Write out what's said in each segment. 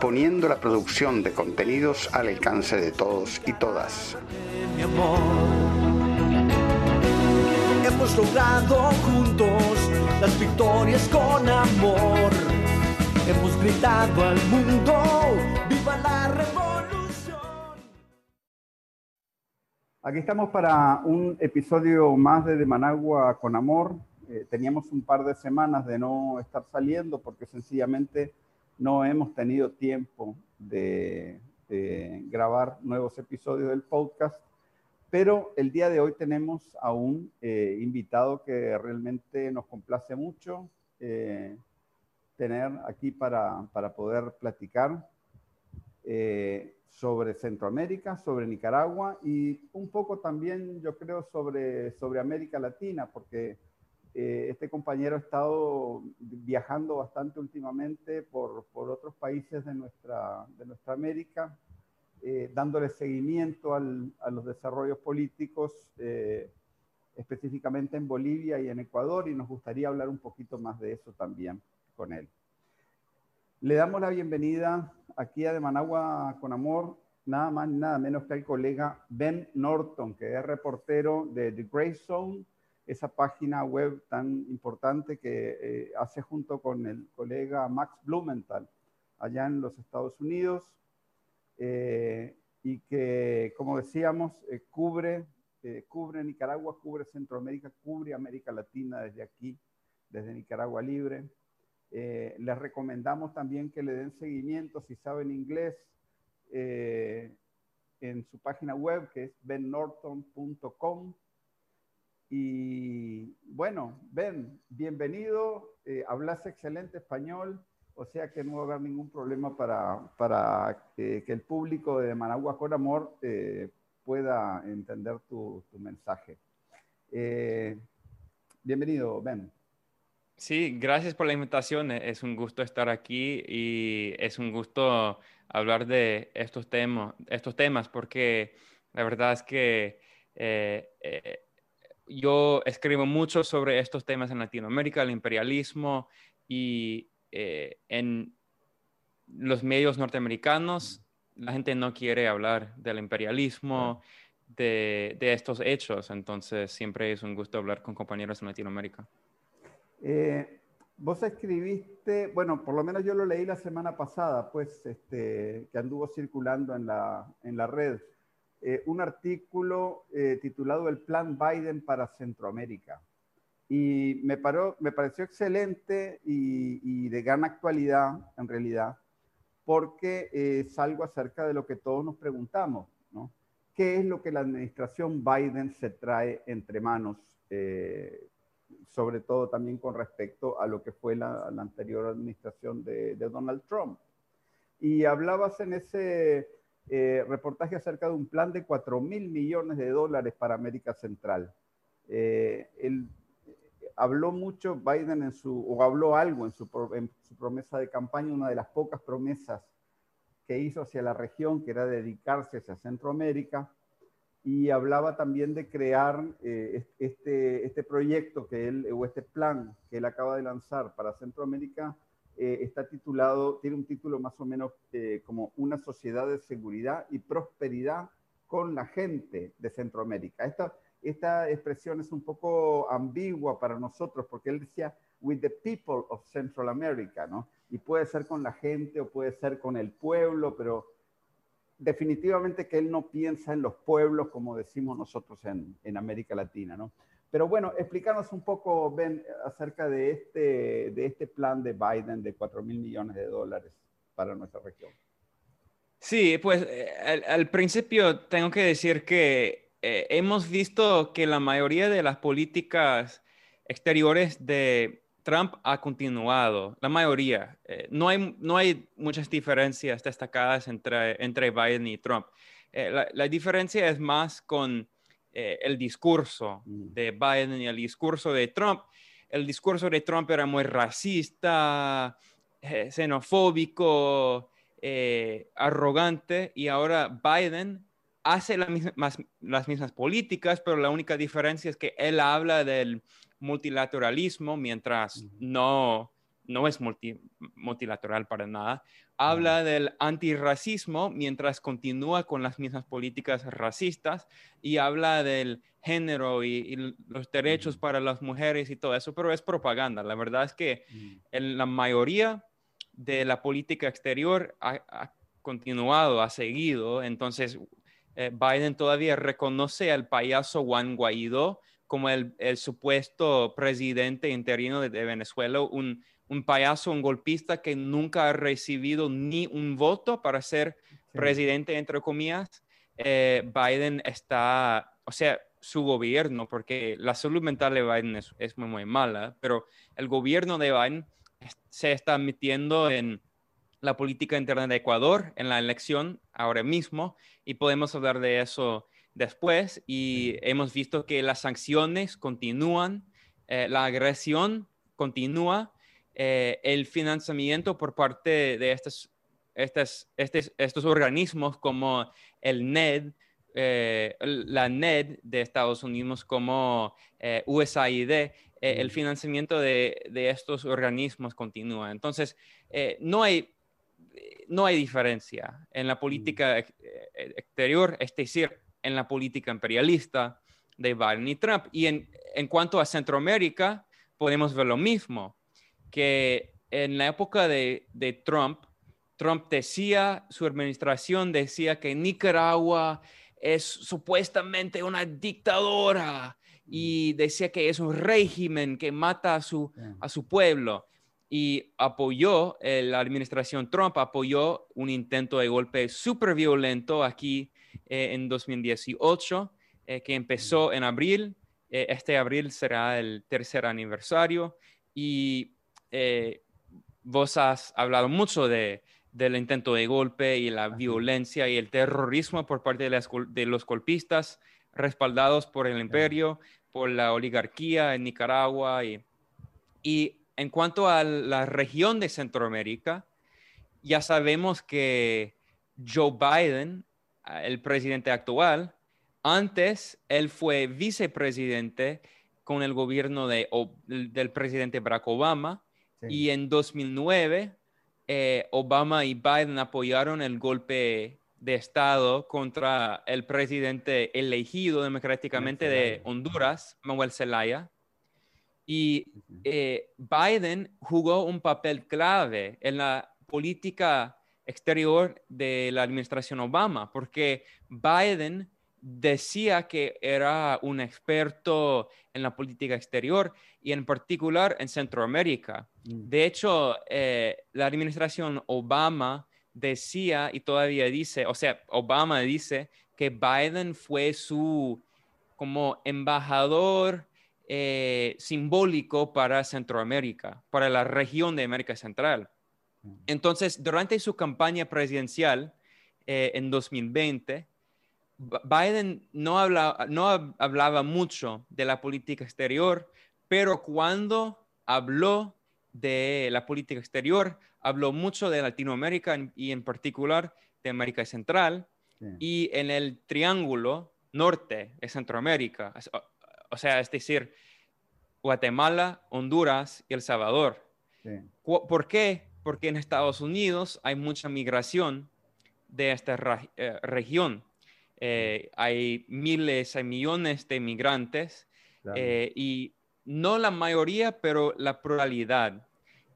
poniendo la producción de contenidos al alcance de todos y todas. Mi amor. Hemos logrado juntos las victorias con amor. Hemos gritado al mundo, viva la revolución. Aquí estamos para un episodio más de De Managua con Amor. Eh, teníamos un par de semanas de no estar saliendo porque sencillamente no hemos tenido tiempo de, grabar nuevos episodios del podcast, pero el día de hoy tenemos a un eh, invitado que realmente nos complace mucho eh, tener aquí para, poder platicar eh, sobre Centroamérica, sobre Nicaragua y un poco también, yo creo, sobre, sobre América Latina, porque eh, este compañero ha estado viajando bastante últimamente por, otros países de nuestra, de nuestra América, eh, dándole seguimiento a los desarrollos políticos, eh, específicamente en Bolivia y en Ecuador, y nos gustaría hablar un poquito más de eso también con él. Le damos la bienvenida aquí a De Managua con Amor, nada más ni nada menos que al colega Ben Norton, que es reportero de The Grey Zone, esa página web tan importante que eh, hace junto con el colega Max Blumenthal allá en los Estados Unidos eh, y que, como decíamos, eh, cubre, cubre Nicaragua, cubre Centroamérica, cubre América Latina desde aquí, desde Nicaragua Libre. les recomendamos también que le den seguimiento si saben inglés en su página web que es bennorton.com y bueno, Ben, bienvenido, eh, hablas excelente español, o sea que no va a haber ningún problema para, para que, el público de Managua con Amor eh, pueda entender tu, mensaje. Eh, bienvenido, Ben. Sí, gracias por la invitación. Es un gusto estar aquí y es un gusto hablar de estos temas, estos temas porque la verdad es que yo escribo mucho sobre estos temas en Latinoamérica, el imperialismo y eh, en los medios norteamericanos la gente no quiere hablar del imperialismo, de, estos hechos, entonces siempre es un gusto hablar con compañeros en Latinoamérica. Eh, vos escribiste, bueno, por lo menos yo lo leí la semana pasada, pues, este, que anduvo circulando en la, en la red. Eh, un artículo eh, titulado El Plan Biden para Centroamérica. Y me, paró, me pareció excelente y, de gran actualidad, en realidad, porque es algo acerca de lo que todos nos preguntamos, ¿no? ¿Qué es lo que la administración Biden se trae entre manos? Eh, sobre todo también con respecto a lo que fue la, anterior administración de, de Donald Trump. Y hablabas en ese eh, reportaje acerca de un plan de 4 mil millones de dólares para América Central. Eh, él, habló mucho Biden en su, o habló algo en su, en su, promesa de campaña, una de las pocas promesas que hizo hacia la región, que era dedicarse hacia Centroamérica, y hablaba también de crear eh, este, este proyecto que él, o este plan que él acaba de lanzar para Centroamérica, eh, está titulado, tiene un título más o menos eh, como Una sociedad de seguridad y prosperidad con la gente de Centroamérica. Esta, esta expresión es un poco ambigua para nosotros porque él decía with the people of Central America, ¿no? Y puede ser con la gente o puede ser con el pueblo, pero definitivamente que él no piensa en los pueblos como decimos nosotros en, en América Latina, ¿no? Pero bueno, explícanos un poco, Ben, acerca de este, de este plan de Biden de 4 mil millones de dólares para nuestra región. Sí, pues eh, al, principio tengo que decir que eh, hemos visto que la mayoría de las políticas exteriores de Trump ha continuado, la mayoría. Eh, no, hay, no hay muchas diferencias destacadas entre, entre Biden y Trump. la, la, diferencia es más con eh, el discurso Mm. de Biden y el discurso de Trump. El discurso de Trump era muy racista, eh, xenofóbico, eh, arrogante, y ahora Biden hace la misma- más- las mismas políticas, pero la única diferencia es que él habla del multilateralismo, mientras no, no es multi- multilateral para nada. Habla del antirracismo mientras continúa con las mismas políticas racistas y habla del género y, y los derechos para las mujeres y todo eso, pero es propaganda. La verdad es que en la mayoría de la política exterior ha, ha continuado, ha seguido. Entonces, eh, Biden todavía reconoce al payaso Juan Guaidó como el, el supuesto presidente interino de, de Venezuela, un, un payaso, un golpista que nunca ha recibido ni un voto para ser Sí. presidente, entre comillas. Eh, Biden está, o sea, su gobierno, porque la salud mental de Biden es, es muy, muy mala, pero el gobierno de Biden se está metiendo en la política interna de Ecuador en la elección ahora mismo y podemos hablar de eso después y hemos visto que las sanciones continúan, eh, la agresión continúa, eh, el financiamiento por parte de estos, estas- estes- estos organismos como el NED, eh, la NED de Estados Unidos como eh, USAID, eh, el financiamiento de, de estos organismos continúa. Entonces, eh, no hay no hay diferencia en la política ex- exterior, es decir, en la política imperialista de Biden y Trump. Y en, en cuanto a Centroamérica, podemos ver lo mismo, que en la época de, de Trump, Trump decía, su administración decía que Nicaragua es supuestamente una dictadora y decía que es un régimen que mata a su, a su pueblo y apoyó, eh, la administración Trump apoyó un intento de golpe súper violento aquí eh, en 2018, eh, que empezó en abril. Este abril será el tercer aniversario y vos has hablado mucho de, del intento de golpe y la violencia y el terrorismo por parte de, las gol- de los golpistas respaldados por el imperio, por la oligarquía en Nicaragua y, y en cuanto a la región de Centroamérica, ya sabemos que Joe Biden, ah, el presidente actual, antes él fue vicepresidente con el gobierno de, del presidente Barack Obama Sí. y en 2009 eh, Obama y Biden apoyaron el golpe de Estado contra el presidente elegido democráticamente de. Honduras, Manuel Zelaya. Y eh, Biden jugó un papel clave en la política exterior de la administración Obama, porque Biden decía que era un experto en la política exterior y en particular en Centroamérica. Mm. De hecho, eh, la administración Obama decía y todavía dice, o sea, Obama dice que Biden fue su como embajador eh, simbólico para Centroamérica, para la región de América Central. Mm. Entonces, durante su campaña presidencial eh, en 2020, B- Biden no, habla- no hab- hablaba mucho de la política exterior, pero cuando habló de la política exterior, habló mucho de Latinoamérica y en particular de América Central Sí. y en el triángulo norte de Centroamérica, o, sea, es decir, Guatemala, Honduras y El Salvador. Sí. ¿Por qué? Porque en Estados Unidos hay mucha migración de esta eh, región. Eh, hay miles, hay millones de migrantes Claro. eh, y no la mayoría, pero la pluralidad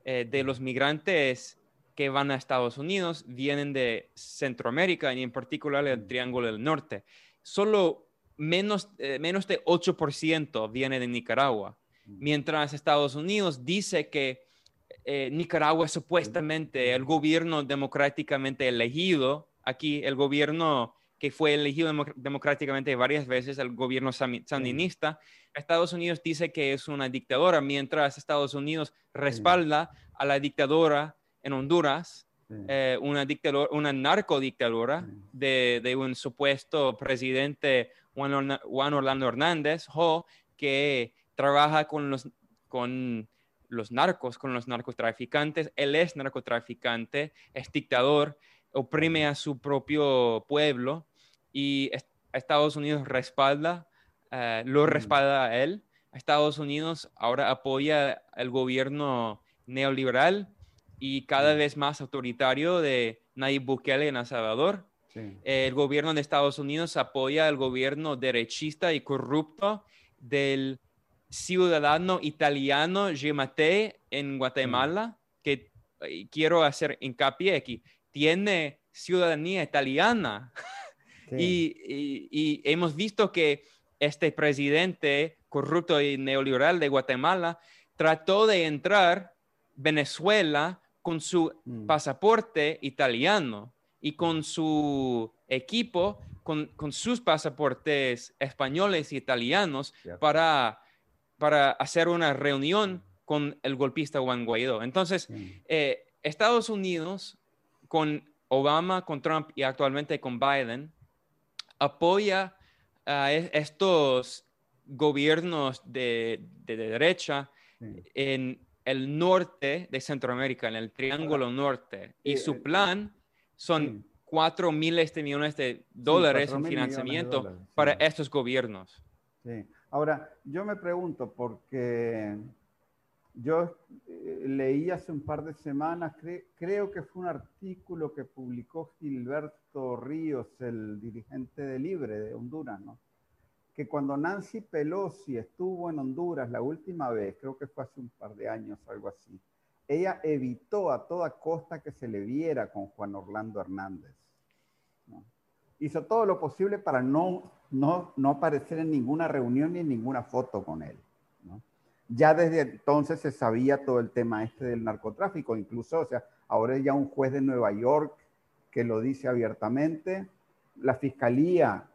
de los migrantes que van a Estados Unidos vienen de Centroamérica y en particular el Mm. Triángulo del Norte. Solo menos, eh, menos de 8% viene de Nicaragua, Mm. mientras Estados Unidos dice que eh, Nicaragua es supuestamente el gobierno democráticamente elegido. Aquí el gobierno que fue elegido democ- democráticamente varias veces, el gobierno sami- sandinista, Estados Unidos dice que es una dictadora, mientras Estados Unidos respalda a la dictadora en Honduras eh, una, dictadura, una narcodictadura de, de, un supuesto presidente Juan, Orlando Hernández, que trabaja con los, con los narcos, con los narcotraficantes. Él es narcotraficante, es dictador, oprime a su propio pueblo y Estados Unidos respalda, eh, lo respalda a él. Estados Unidos ahora apoya el gobierno neoliberal y cada vez más autoritario de Nayib Bukele en El Salvador. El gobierno de Estados Unidos apoya el gobierno derechista y corrupto del ciudadano italiano Gemate en Guatemala, que quiero hacer hincapié aquí, tiene ciudadanía italiana. Y, hemos visto que este presidente corrupto y neoliberal de Guatemala trató de entrar Venezuela con su mm. pasaporte italiano y con su equipo, con, sus pasaportes españoles y italianos para para hacer una reunión con el golpista Juan Guaidó. Entonces, eh, Estados Unidos, con Obama, con Trump y actualmente con Biden, apoya a e-, estos gobiernos de, derecha en el norte de Centroamérica, en el Triángulo Norte. Y su plan son cuatro miles de millones de dólares en financiamiento para estos gobiernos. Sí. Ahora, yo me pregunto, porque yo eh, leí hace un par de semanas, creo que fue un artículo que publicó Gilberto Ríos, el dirigente de Libre de Honduras, ¿no? que cuando Nancy Pelosi estuvo en Honduras la última vez, creo que fue hace un par de años, algo así, ella evitó a toda costa que se le viera con Juan Orlando Hernández. Hizo todo lo posible para no no, no aparecer en ninguna reunión ni en ninguna foto con él. Ya desde entonces se sabía todo el tema este del narcotráfico, incluso, o sea, ahora ya un juez de Nueva York que lo dice abiertamente, la fiscalía,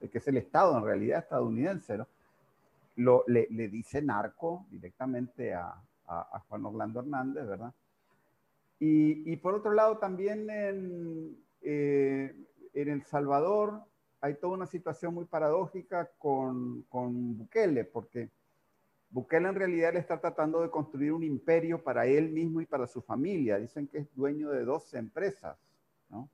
que es el Estado en realidad estadounidense, lo, le, dice narco directamente a, Juan Orlando Hernández, ¿verdad? Y, por otro lado, también en, eh, en El Salvador, hay toda una situación muy paradójica con, con Bukele, porque Bukele en realidad le está tratando de construir un imperio para él mismo y para su familia. Dicen que es dueño de 12 empresas, ¿no?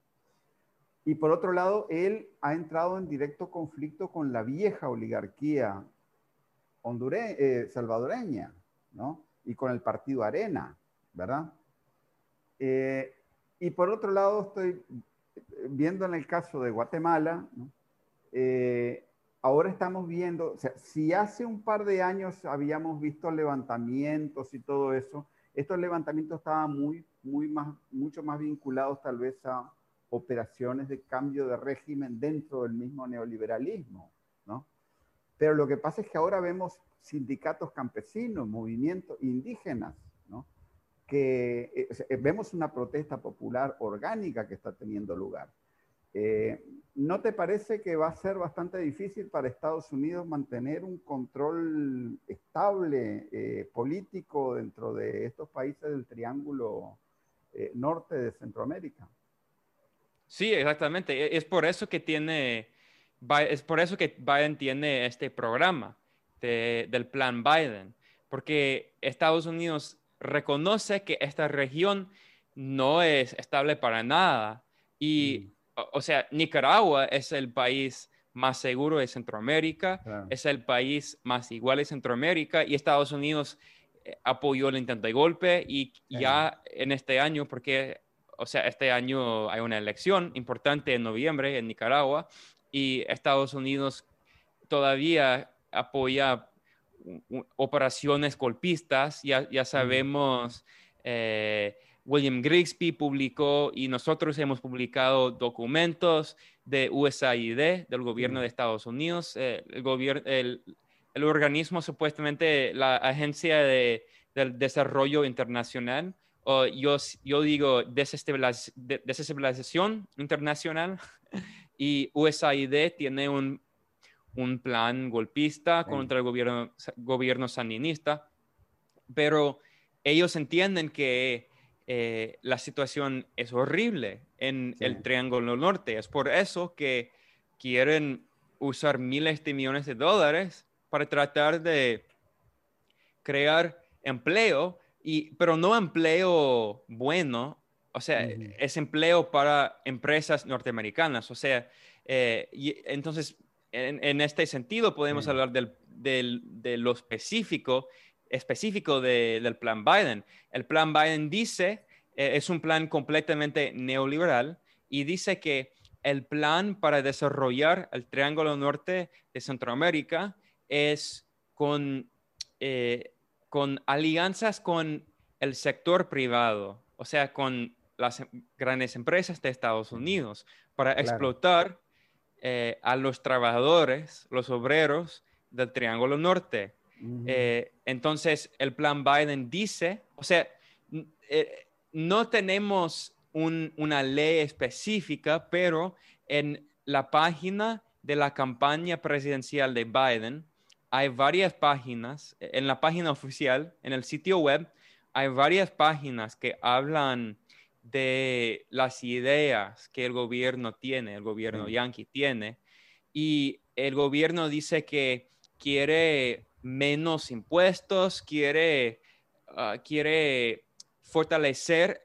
Y por otro lado, él ha entrado en directo conflicto con la vieja oligarquía hondure eh, salvadoreña, ¿no? Y con el partido Arena, ¿verdad? Eh, y por otro lado, estoy viendo en el caso de Guatemala. Eh, ahora estamos viendo, o sea, si hace un par de años habíamos visto levantamientos y todo eso, estos levantamientos estaban muy, muy más, mucho más vinculados tal vez a operaciones de cambio de régimen dentro del mismo neoliberalismo, ¿no? Pero lo que pasa es que ahora vemos sindicatos campesinos, movimientos indígenas, ¿no? Que eh, vemos una protesta popular orgánica que está teniendo lugar. Eh, ¿No te parece que va a ser bastante difícil para Estados Unidos mantener un control estable eh, político dentro de estos países del Triángulo eh, Norte de Centroamérica? Sí, exactamente. E, es por eso que tiene, es por eso que Biden tiene este programa del plan Biden, porque Estados Unidos reconoce que esta región no es estable para nada y mm. o sea, Nicaragua es el país más seguro de Centroamérica, es el país más igual de Centroamérica y Estados Unidos eh, apoyó el intento de golpe y ya en este año, porque, o sea, este año hay una elección importante en noviembre en Nicaragua y Estados Unidos todavía apoya operaciones golpistas, ya, ya sabemos... Eh, William Grigsby publicó y nosotros hemos publicado documentos de USAID, del gobierno de Estados Unidos, eh, el, el, organismo supuestamente la Agencia de, del Desarrollo Internacional, o yo, yo digo desestabilización internacional, y USAID tiene un, un plan golpista contra el gobierno, gobierno sandinista, pero ellos entienden que eh, la situación es horrible en el Triángulo Norte. Es por eso que quieren usar miles de millones de dólares para tratar de crear empleo, y, pero no empleo bueno, o sea, es empleo para empresas norteamericanas. O sea, eh, y entonces, en, este sentido, podemos hablar del, de lo específico específico del plan Biden. El plan Biden dice, eh, es un plan completamente neoliberal y dice que el plan para desarrollar el Triángulo Norte de Centroamérica es con, eh, con alianzas con el sector privado, o sea, con las grandes empresas de Estados Unidos, para explotar eh, a los trabajadores, los obreros del Triángulo Norte. Eh, entonces, el plan Biden dice, o sea, eh, no tenemos una ley específica, pero en la página de la campaña presidencial de Biden hay varias páginas, en la página oficial, en el sitio web, hay varias páginas que hablan de las ideas que el gobierno tiene, el gobierno yankee tiene, y el gobierno dice que quiere menos impuestos, quiere, ah, quiere fortalecer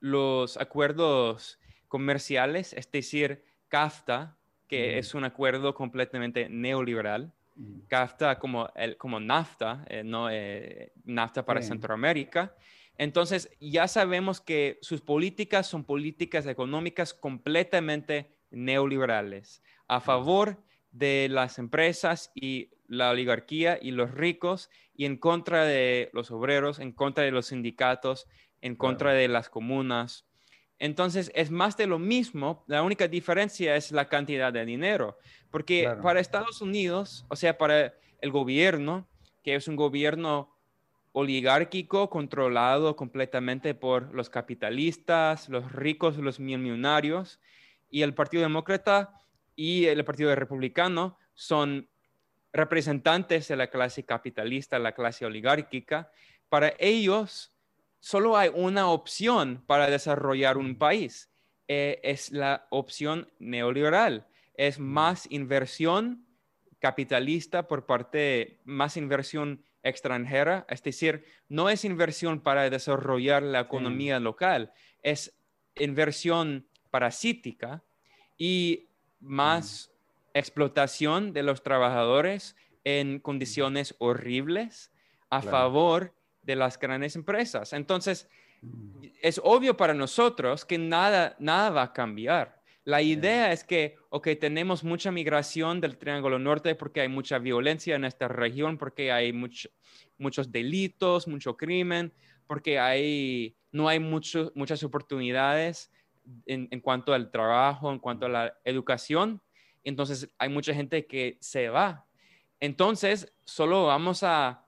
los acuerdos comerciales, es decir, CAFTA, que es un acuerdo completamente neoliberal. CAFTA como, el, como NAFTA, eh, no eh, NAFTA para Centroamérica. Entonces, ya sabemos que sus políticas son políticas económicas completamente neoliberales, a favor de las empresas y la oligarquía y los ricos y en contra de los obreros, en contra de los sindicatos, en contra de las comunas. Entonces es más de lo mismo, la única diferencia es la cantidad de dinero, porque para Estados Unidos, o sea, para el gobierno, que es un gobierno oligárquico controlado completamente por los capitalistas, los ricos, los millonarios, y el Partido Demócrata y el Partido Republicano son representantes de la clase capitalista, la clase oligárquica, para ellos solo hay una opción para desarrollar un país. Eh, es la opción neoliberal. Es más inversión capitalista por parte, más inversión extranjera, es decir, no es inversión para desarrollar la economía local, es inversión parasítica y más explotación de los trabajadores en condiciones horribles a favor de las grandes empresas. Entonces, es obvio para nosotros que nada, nada va a cambiar. La idea es que, ok, tenemos mucha migración del Triángulo Norte porque hay mucha violencia en esta región, porque hay muchos delitos, mucho crimen, porque hay, no hay muchas oportunidades en, en, cuanto al trabajo, en cuanto a la educación entonces hay mucha gente que se va. Entonces, solo vamos a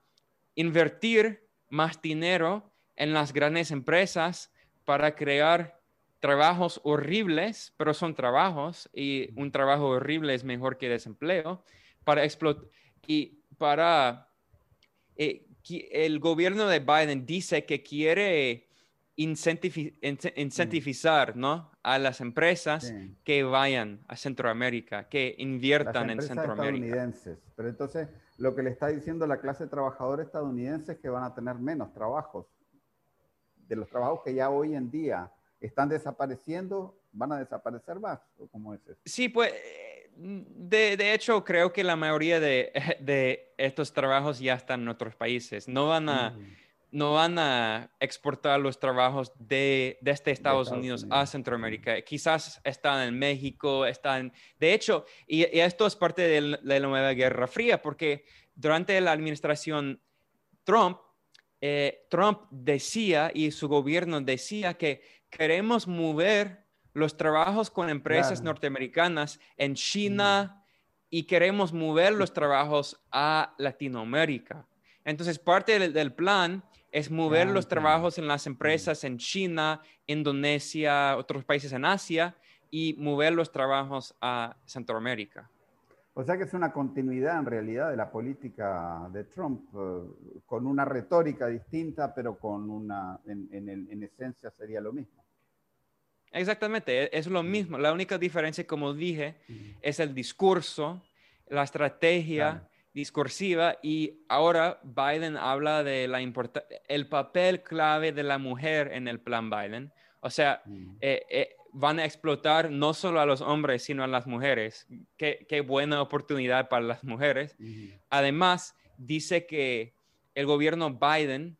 invertir más dinero en las grandes empresas para crear trabajos horribles, pero son trabajos y un trabajo horrible es mejor que desempleo, para explotar y para... Eh, el gobierno de Biden dice que quiere incentivizar ¿no? a las empresas que vayan a Centroamérica, que inviertan en Centroamérica. Estadounidenses. Pero entonces lo que le está diciendo la clase trabajadora estadounidense es que van a tener menos trabajos. De los trabajos que ya hoy en día están desapareciendo, van a desaparecer más. ¿O cómo es eso? Sí, pues de, de, hecho creo que la mayoría de, de, estos trabajos ya están en otros países. No van a... Mm no van a exportar los trabajos de, desde este Estados, Unidos, a Centroamérica. Quizás están en México, están... De hecho, y, esto es parte de la, nueva Guerra Fría, porque durante la administración Trump, eh, Trump decía y su gobierno decía que queremos mover los trabajos con empresas norteamericanas en China y queremos mover los trabajos a Latinoamérica. Entonces, parte del plan es mover los trabajos en las empresas en China, Indonesia, otros países en Asia y mover los trabajos a Centroamérica. O sea que es una continuidad en realidad de la política de Trump, eh, con una retórica distinta, pero con una, en, en, esencia sería lo mismo. Exactamente, e, es lo mismo. La única diferencia, como dije, es el discurso, la estrategia discursiva y ahora Biden habla de la el papel clave de la mujer en el plan Biden. O sea, eh, eh, van a explotar no solo a los hombres, sino a las mujeres. Qué, qué buena oportunidad para las mujeres. Además, dice que el gobierno Biden,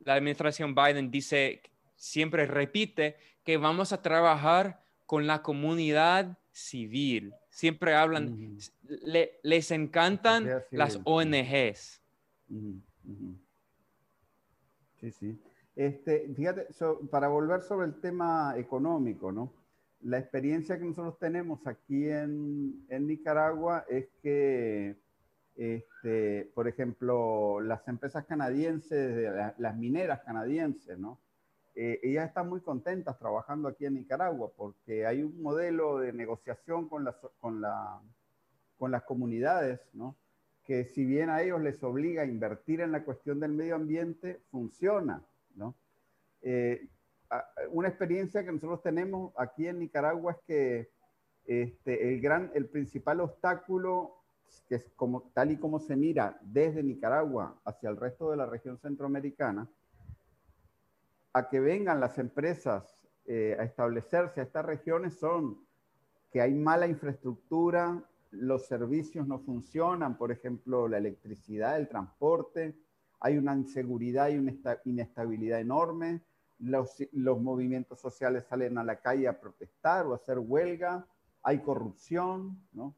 la administración Biden dice, siempre repite que vamos a trabajar con la comunidad civil. Siempre hablan, les encantan las ONGs. Sí, sí. Este, fíjate, para volver sobre el tema económico, ¿no? La experiencia que nosotros tenemos aquí en, Nicaragua es que, este, por ejemplo, las empresas canadienses, las mineras canadienses, ¿no? Eh, ellas están muy contentas trabajando aquí en Nicaragua porque hay un modelo de negociación con las, con la, con las comunidades, ¿no? que si bien a ellos les obliga a invertir en la cuestión del medio ambiente, funciona. ¿no? Eh, una experiencia que nosotros tenemos aquí en Nicaragua es que este, el, gran, el principal obstáculo, que es como, tal y como se mira desde Nicaragua hacia el resto de la región centroamericana, a que vengan las empresas eh, a establecerse a estas regiones son que hay mala infraestructura, los servicios no funcionan, por ejemplo, la electricidad, el transporte, hay una inseguridad y una inestabilidad enorme, los, movimientos sociales salen a la calle a protestar o a hacer huelga, hay corrupción, ¿no?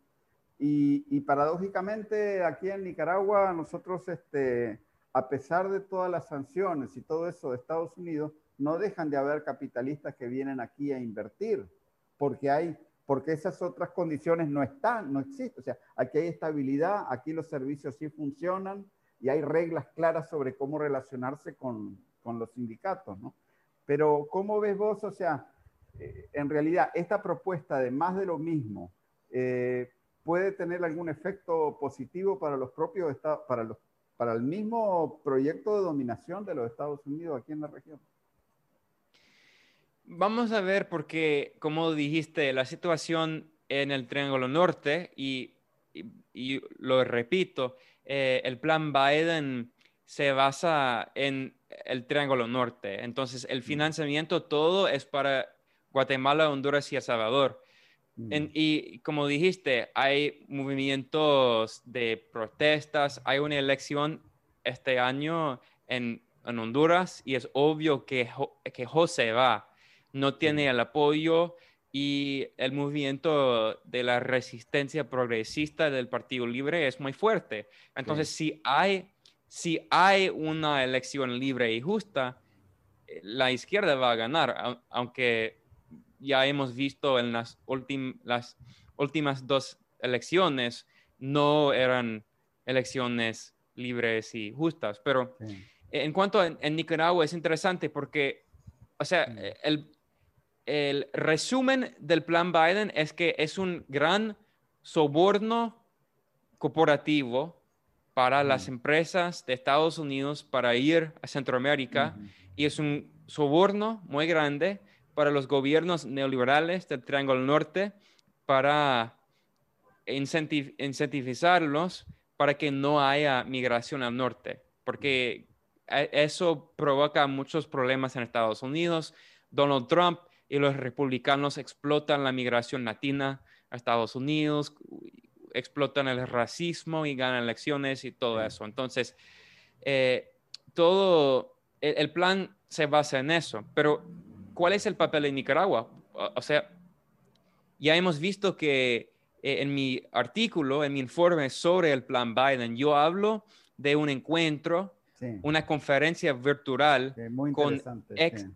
Y, y paradójicamente aquí en Nicaragua nosotros, este, a pesar de todas las sanciones y todo eso de Estados Unidos, no dejan de haber capitalistas que vienen aquí a invertir, porque hay porque esas otras condiciones no están, no existen. O sea, aquí hay estabilidad, aquí los servicios sí funcionan, y hay reglas claras sobre cómo relacionarse con, con los sindicatos, ¿no? Pero ¿cómo ves vos? O sea, eh, en realidad esta propuesta de más de lo mismo eh, puede tener algún efecto positivo para los propios estados, para, los, para el mismo proyecto de dominación de los Estados Unidos aquí en la región. Vamos a ver porque, como dijiste, la situación en el Triángulo Norte, y, y lo repito, eh, el plan Biden se basa en el Triángulo Norte. Entonces, el financiamiento todo es para Guatemala, Honduras y El Salvador. Y como dijiste, hay movimientos de protestas, hay una elección este año en, Honduras y es obvio que, que José va. No tiene el apoyo y el movimiento de la resistencia progresista del Partido Libre es muy fuerte. Entonces, si, hay, si hay una elección libre y justa, eh, la izquierda va a ganar, aunque ya hemos visto en las, las últimas dos elecciones, no eran elecciones libres y justas. Pero en cuanto a en Nicaragua es interesante porque, o sea, el, el resumen del plan Biden es que es un gran soborno corporativo para las empresas de Estados Unidos para ir a Centroamérica y es un soborno muy grande para los gobiernos neoliberales del Triángulo Norte para incentivizarlos para que no haya migración al norte, porque e, eso provoca muchos problemas en Estados Unidos. Donald Trump y los republicanos explotan la migración latina a Estados Unidos, explotan el racismo y ganan elecciones y todo eso. Entonces, eh, todo el, plan se basa en eso. Pero, ¿cuál es el papel de Nicaragua? O, sea, ya hemos visto que eh, en mi artículo, en mi informe sobre el plan Biden, yo hablo de un encuentro, una conferencia virtual con ex,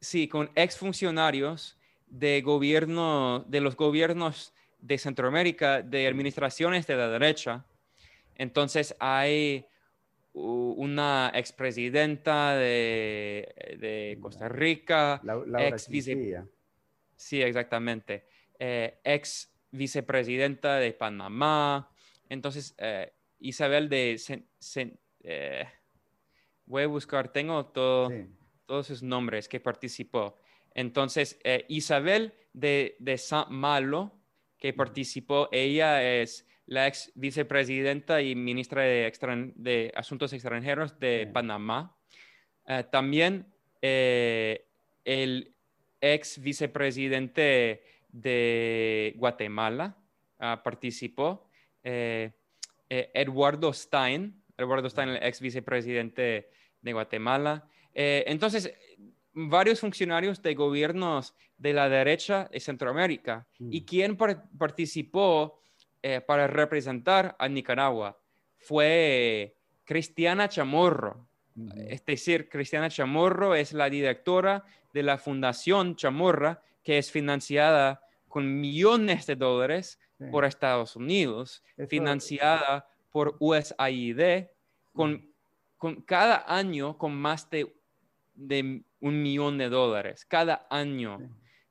sí, con exfuncionarios de gobierno, de los gobiernos de Centroamérica, de administraciones de la derecha. Entonces hay una expresidenta de, de Costa Rica, ex Sí, exactamente. Eh, ex vicepresidenta de Panamá. Entonces, Isabel de... voy a buscar, tengo todo, todos sus nombres que participó. Entonces, Isabel de, de San Malo, que participó, ella es la ex vicepresidenta y ministra de, Asuntos Extranjeros de Panamá. Eh, también eh, el ex vicepresidente de Guatemala ah, participó. Eh, Eduardo Stein, Eduardo Stein, el ex vicepresidente de Guatemala. entonces, varios funcionarios de gobiernos de la derecha de Centroamérica. ¿Y mm. quién participó eh, para representar a Nicaragua? Fue Cristiana Chamorro. Es decir, Cristiana Chamorro es la directora de la Fundación Chamorra, que es financiada con millones de dólares por Estados Unidos, financiada por USAID, con, con cada año con más de, de un millón de dólares, cada año.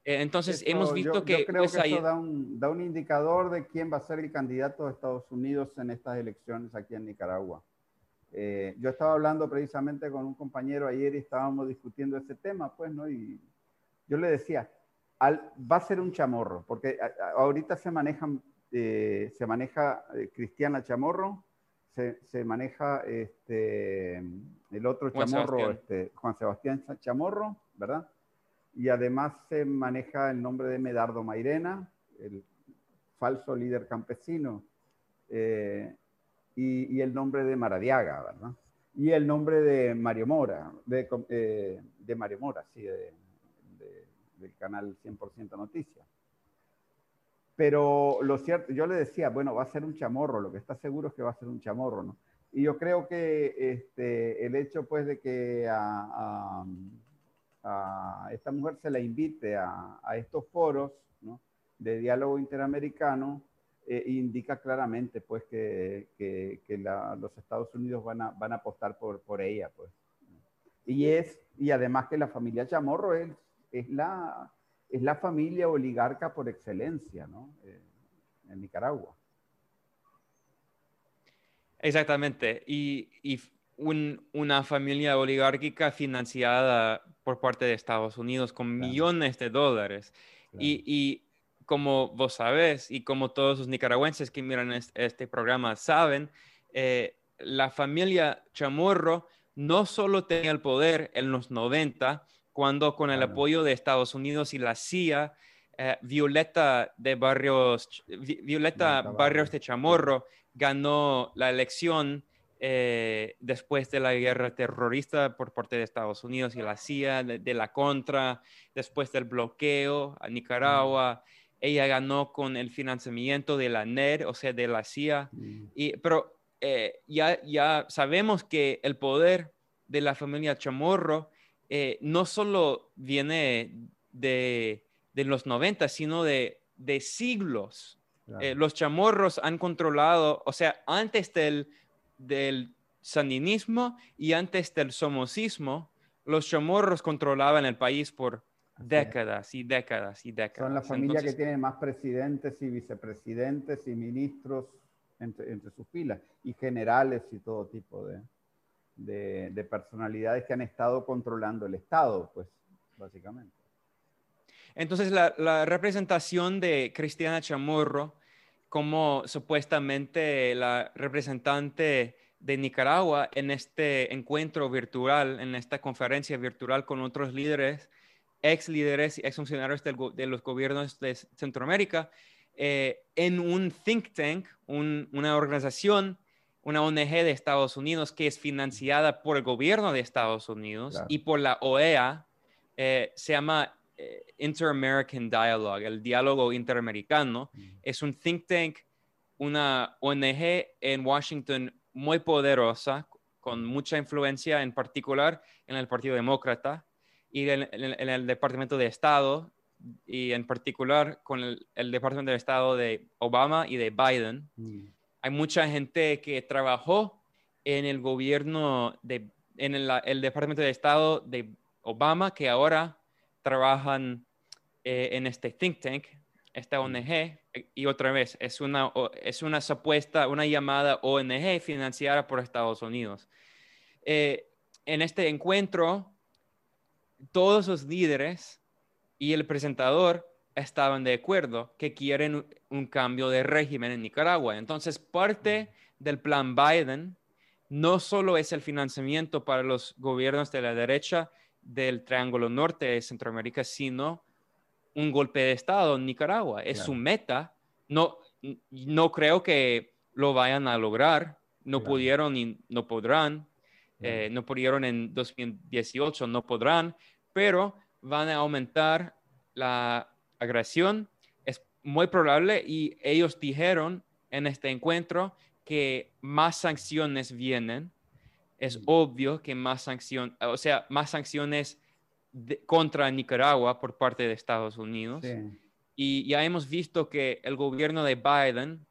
Entonces, hemos visto que... Yo creo pues, que eso da un, da un, indicador de quién va a ser el candidato de Estados Unidos en estas elecciones aquí en Nicaragua. Eh, yo estaba hablando precisamente con un compañero ayer y estábamos discutiendo ese tema, pues, ¿no? Y yo le decía, al, va a ser un chamorro, porque ahorita se manejan, eh, se maneja Cristiana Chamorro, se, se, maneja este, el otro chamorro, este, Juan Sebastián Chamorro, ¿verdad? Y además se maneja el nombre de Medardo Mairena, el falso líder campesino, eh, y, el nombre de Maradiaga, ¿verdad? Y el nombre de Mario Mora, de, eh, Mario Mora, sí, del canal 100% Noticias. Pero lo cierto, yo le decía, bueno, va a ser un chamorro, lo que está seguro es que va a ser un chamorro, ¿no? Y yo creo que este, el hecho, pues, de que a esta mujer se la invite a, estos foros de diálogo interamericano, eh, indica claramente pues que, los Estados Unidos van a, van a apostar por, por ella. Pues. Y, es, y además que la familia Chamorro es, es, la, es la familia oligarca por excelencia eh, en Nicaragua. Exactamente. Y, y una familia oligárquica financiada por parte de Estados Unidos con millones de dólares. Y, como vos sabés y como todos los nicaragüenses que miran este, programa saben, eh, la familia Chamorro no solo tenía el poder en los 90, cuando con el apoyo de Estados Unidos y la CIA, eh, Violeta de Barrios, Violeta Barrios. de Chamorro ganó la elección eh, después de la guerra terrorista por parte de Estados Unidos y la CIA, de, la contra, después del bloqueo a Nicaragua. Ella ganó con el financiamiento de la NER, o sea, de la CIA. Y, pero eh, ya, ya sabemos que el poder de la familia Chamorro eh, no solo viene de, de, los 90, sino de, de siglos. los chamorros han controlado, o sea, antes del del sandinismo y antes del somocismo, los chamorros controlaban el país por décadas y décadas y décadas. Son la familia que tiene más presidentes y vicepresidentes y ministros entre, sus filas y generales y todo tipo de, de, personalidades que han estado controlando el Estado, pues, básicamente. Entonces, la, la representación de Cristiana Chamorro como supuestamente la representante de Nicaragua en este encuentro virtual, en esta conferencia virtual con otros líderes, ex líderes y ex funcionarios de los gobiernos de Centroamérica, eh, en un think tank, una organización, una ONG de Estados Unidos que es financiada por el gobierno de Estados Unidos y por la OEA, eh, se llama Inter-American Dialogue, el diálogo interamericano, mm. es un think tank, una ONG en Washington muy poderosa, con mucha influencia, en particular en el Partido Demócrata y en, el Departamento de Estado, y en particular con el, Departamento de Estado de Obama y de Biden. Mm. Hay mucha gente que trabajó en el gobierno, de, en el Departamento de Estado de Obama, que ahora trabajan eh, en este think tank esta ONG, y otra vez, es una, es una supuesta, una llamada ONG financiada por Estados Unidos. Eh, en este encuentro, todos los líderes y el presentador estaban de acuerdo que quieren un, cambio de régimen en Nicaragua. Entonces, parte del plan Biden no solo es el financiamiento para los gobiernos de la derecha del Triángulo Norte de Centroamérica, sino un golpe de Estado en Nicaragua. Es su meta. No, no creo que lo vayan a lograr. No pudieron y no podrán. Eh, no pudieron en 2018, no podrán, pero van a aumentar la agresión. Es muy probable y ellos dijeron en este encuentro que más sanciones vienen. Es obvio que más sanciones, o sea, más sanciones contra Nicaragua por parte de Estados Unidos. Y ya hemos visto que el gobierno de Biden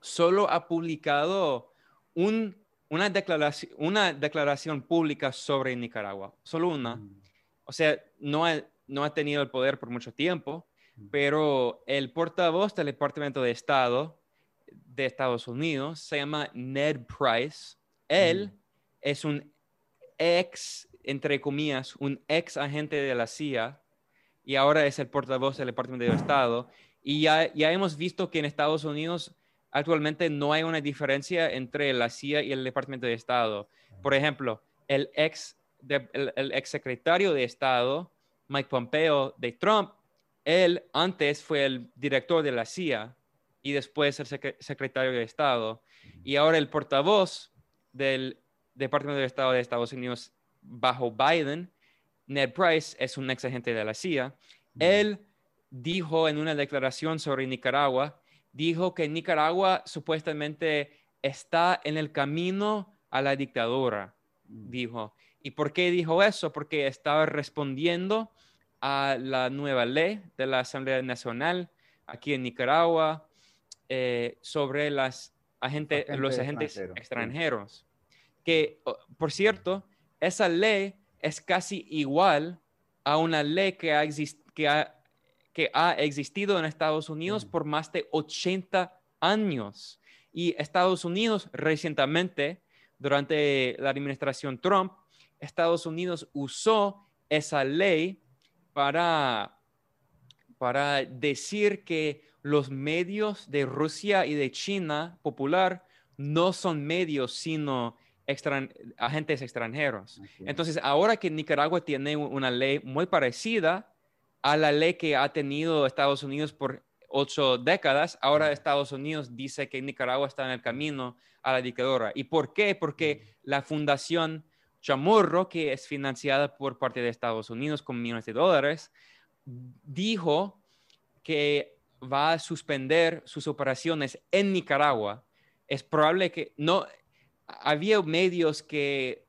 solo ha publicado una, declaración, una declaración pública sobre Nicaragua, solo una. Mm. O sea, no no ha tenido el poder por mucho tiempo, mm. pero el portavoz del Departamento de Estado de Estados Unidos se llama Ned Price. Él mm. Es un ex entre comillas, un ex agente de la CIA y ahora es el portavoz del Departamento de Estado. Y ya, ya hemos visto que en Estados Unidos actualmente no hay una diferencia entre la CIA y el Departamento de Estado. Por ejemplo, el ex, el, ex secretario de Estado, Mike Pompeo de Trump, él antes fue el director de la CIA y después el secretario de Estado. Y ahora el portavoz del Departamento de Estado de Estados Unidos bajo Biden, Ned Price es un ex agente de la CIA. Él dijo en una declaración sobre Nicaragua, dijo que Nicaragua supuestamente está en el camino a la dictadura, dijo. ¿Y por qué dijo eso? Porque estaba respondiendo a la nueva ley de la Asamblea Nacional aquí en Nicaragua eh, sobre las los agentes extranjeros. Que, por cierto, esa ley es casi igual a una ley que ha, que ha, existido en Estados Unidos por más de 80 años. Y Estados Unidos recientemente, durante la administración Trump, Estados Unidos usó esa ley para, para decir que los medios de Rusia y de China popular no son medios, sino agentes extranjeros. Entonces, ahora que Nicaragua tiene una ley muy parecida a la ley que ha tenido Estados Unidos por ocho décadas, ahora Estados Unidos dice que Nicaragua está en el camino a la dictadura. ¿Y por qué? Porque la Fundación Chamorro, que es financiada por parte de Estados Unidos con millones de dólares, dijo que va a suspender sus operaciones en Nicaragua. Es probable que no, había medios que,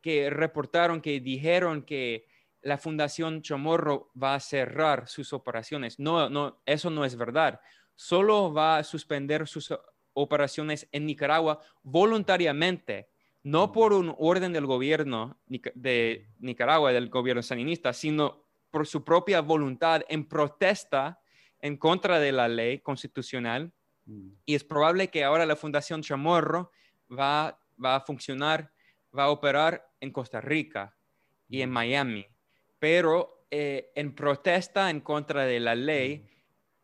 que reportaron, que dijeron que la Fundación Chamorro va a cerrar sus operaciones. No, no, eso no es verdad. Solo va a suspender sus operaciones en Nicaragua voluntariamente, no por un orden del gobierno de Nicaragua, del gobierno saninista, sino por su propia voluntad en protesta en contra de la ley constitucional. Mm. Y es probable que ahora la Fundación Chamorro va, a funcionar, va a operar en Costa Rica y en Miami, pero eh, en protesta en contra de la ley,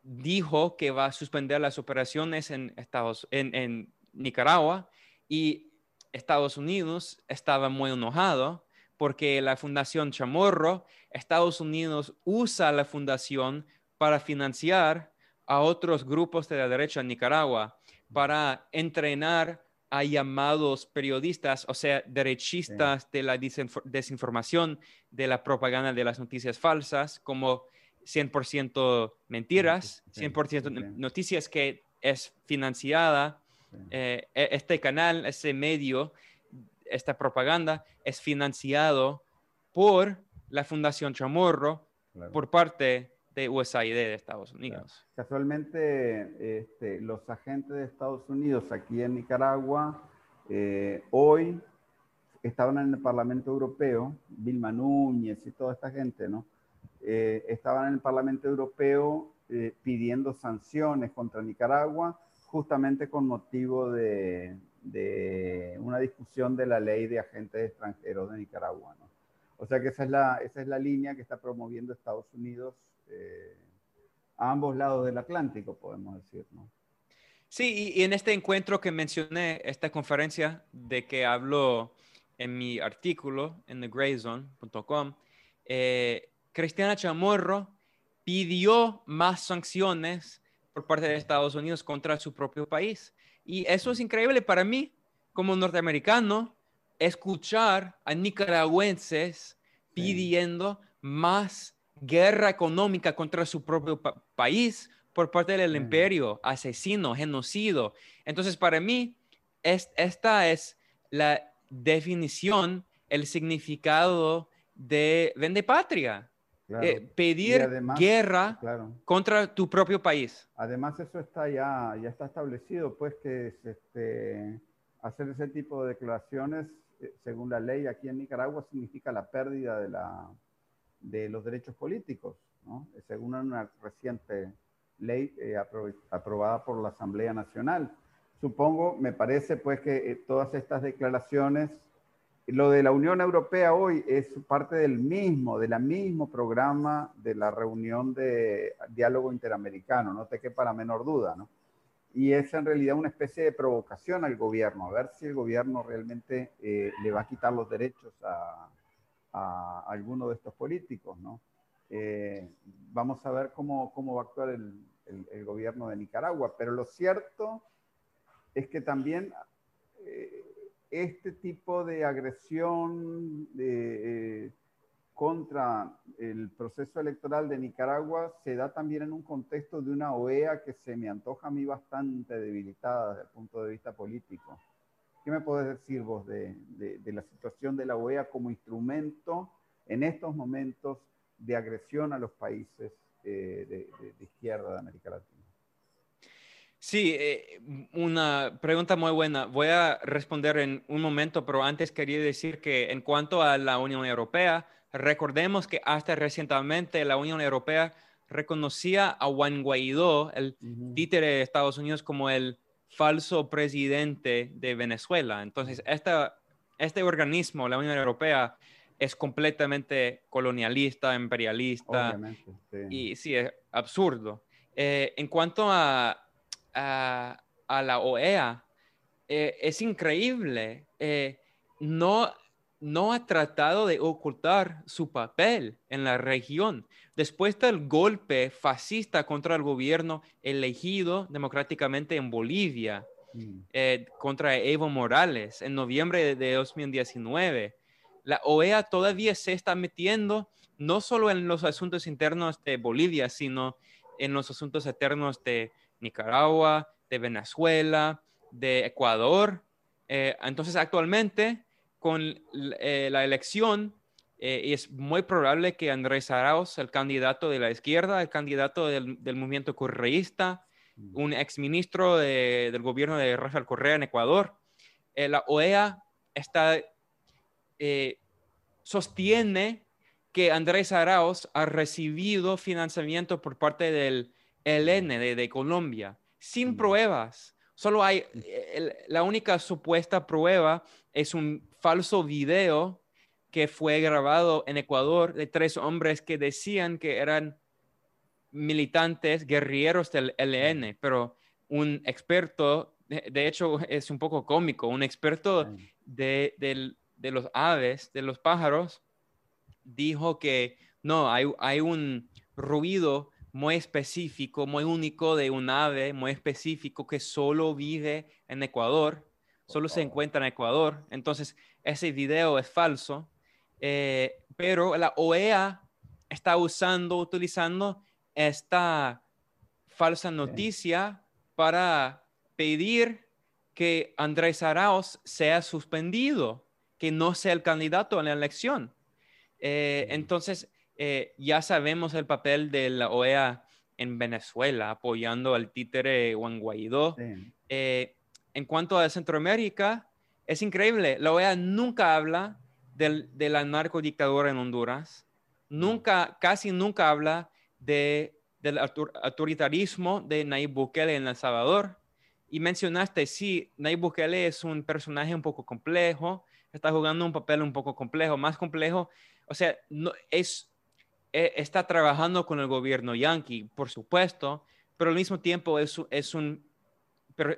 dijo que va a suspender las operaciones en, Estados, en, Nicaragua y Estados Unidos estaba muy enojado porque la Fundación Chamorro, Estados Unidos usa la fundación para financiar a otros grupos de la derecha en Nicaragua, para entrenar a llamados periodistas, o sea, derechistas de la desinformación, de la propaganda de las noticias falsas, como 100% mentiras, 100% noticias que es financiada. Eh, e-, este canal, ese medio, esta propaganda es financiado por la Fundación Chamorro por parte de USAID de Estados Unidos. Casualmente, este, los agentes de Estados Unidos aquí en Nicaragua eh, hoy estaban en el Parlamento Europeo, Vilma Núñez y toda esta gente, ¿no? Eh, estaban en el Parlamento Europeo eh, pidiendo sanciones contra Nicaragua justamente con motivo de, una discusión de la ley de agentes extranjeros de Nicaragua. O sea que esa es, la, esa es la línea que está promoviendo Estados Unidos eh, a ambos lados del Atlántico, podemos decir. ¿no? Sí, y, en este encuentro que mencioné, esta conferencia de que hablo en mi artículo en thegrayzone.com, eh, Cristiana Chamorro pidió más sanciones por parte de Estados Unidos contra su propio país. Y eso es increíble para mí, como norteamericano, escuchar a nicaragüenses pidiendo más guerra económica contra su propio país por parte del imperio, asesino, genocidio. Entonces, para mí, esta es la definición, el significado de vende patria. Eh, pedir guerra contra tu propio país. Además, eso está ya, ya está establecido, pues que este, hacer ese tipo de declaraciones, eh, según la ley aquí en Nicaragua, significa la pérdida de, la, de los derechos políticos, según una reciente ley eh, aprobada por la Asamblea Nacional. Supongo, me parece pues que todas estas declaraciones lo de la Unión Europea hoy es parte del mismo, de la mismo programa de la reunión de diálogo interamericano, no te quepa la menor duda, ¿no? Y es en realidad una especie de provocación al gobierno, a ver si el gobierno realmente eh, le va a quitar los derechos a, a alguno de estos políticos, ¿no? Eh, vamos a ver cómo, cómo va a actuar el, el, gobierno de Nicaragua, pero lo cierto es que también... Eh, este tipo de agresión eh, contra el proceso electoral de Nicaragua se da también en un contexto de una OEA que se me antoja a mí bastante debilitada desde el punto de vista político. ¿Qué me podés decir vos de, la situación de la OEA como instrumento en estos momentos de agresión a los países eh, de izquierda de América Latina? Sí, eh, una pregunta muy buena. Voy a responder en un momento, pero antes quería decir que en cuanto a la Unión Europea, recordemos que hasta recientemente la Unión Europea reconocía a Juan Guaidó, el títere de Estados Unidos, como el falso presidente de Venezuela. Entonces, esta, este organismo, la Unión Europea, es completamente colonialista, imperialista. Y sí, es absurdo. Eh, en cuanto a a, la OEA, eh, es increíble. Eh, no, no ha tratado de ocultar su papel en la región. Después del golpe fascista contra el gobierno elegido democráticamente en Bolivia, mm. eh, contra Evo Morales en noviembre de 2019, la OEA todavía se está metiendo no solo en los asuntos internos de Bolivia, sino en los asuntos eternos de Nicaragua, de Venezuela, de Ecuador. Eh, entonces, actualmente, con eh, la elección, eh, es muy probable que Andrés Arauz, el candidato de la izquierda, el candidato del, movimiento correísta, un exministro de, del gobierno de Rafael Correa en Ecuador, la OEA está, sostiene que Andrés Arauz ha recibido financiamiento por parte del el N de, Colombia, sin pruebas. Solo hay, la única supuesta prueba es un falso video que fue grabado en Ecuador de tres hombres que decían que eran militantes guerrilleros del LN, pero un experto, de, hecho es un poco cómico, un experto de, de, los aves, de los pájaros, dijo que no, hay, hay un ruido muy específico, muy único de un ave, muy específico que solo vive en Ecuador, solo se encuentra en Ecuador. Entonces, ese video es falso, eh, pero la OEA está usando, utilizando esta falsa noticia para pedir que Andrés Arauz sea suspendido, que no sea el candidato en la elección. Eh, entonces, eh, ya sabemos el papel de la OEA en Venezuela apoyando al títere Juan Guaidó. Eh, en cuanto a Centroamérica, es increíble. La OEA nunca habla del, de la narcodictadura en Honduras. Nunca, casi nunca habla de del autoritarismo de Nayib Bukele en El Salvador. Y mencionaste, sí, Nayib Bukele es un personaje un poco complejo, está jugando un papel un poco complejo, más complejo. O sea, no, es, está trabajando con el gobierno yanqui, por supuesto, pero al mismo tiempo es, es, un,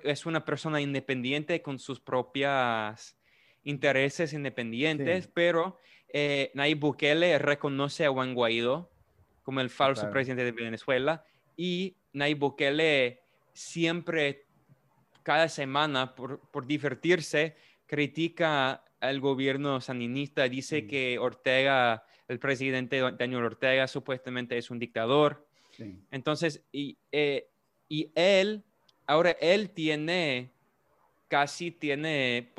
es una persona independiente con sus propias intereses independientes, pero eh, Nayib Bukele reconoce a Juan Guaidó como el falso presidente de Venezuela y Nayib Bukele siempre, cada semana, por, por divertirse, critica al gobierno sandinista, dice mm. que Ortega, el presidente Daniel Ortega, supuestamente es un dictador. Entonces, y, eh, y él, ahora él tiene, casi tiene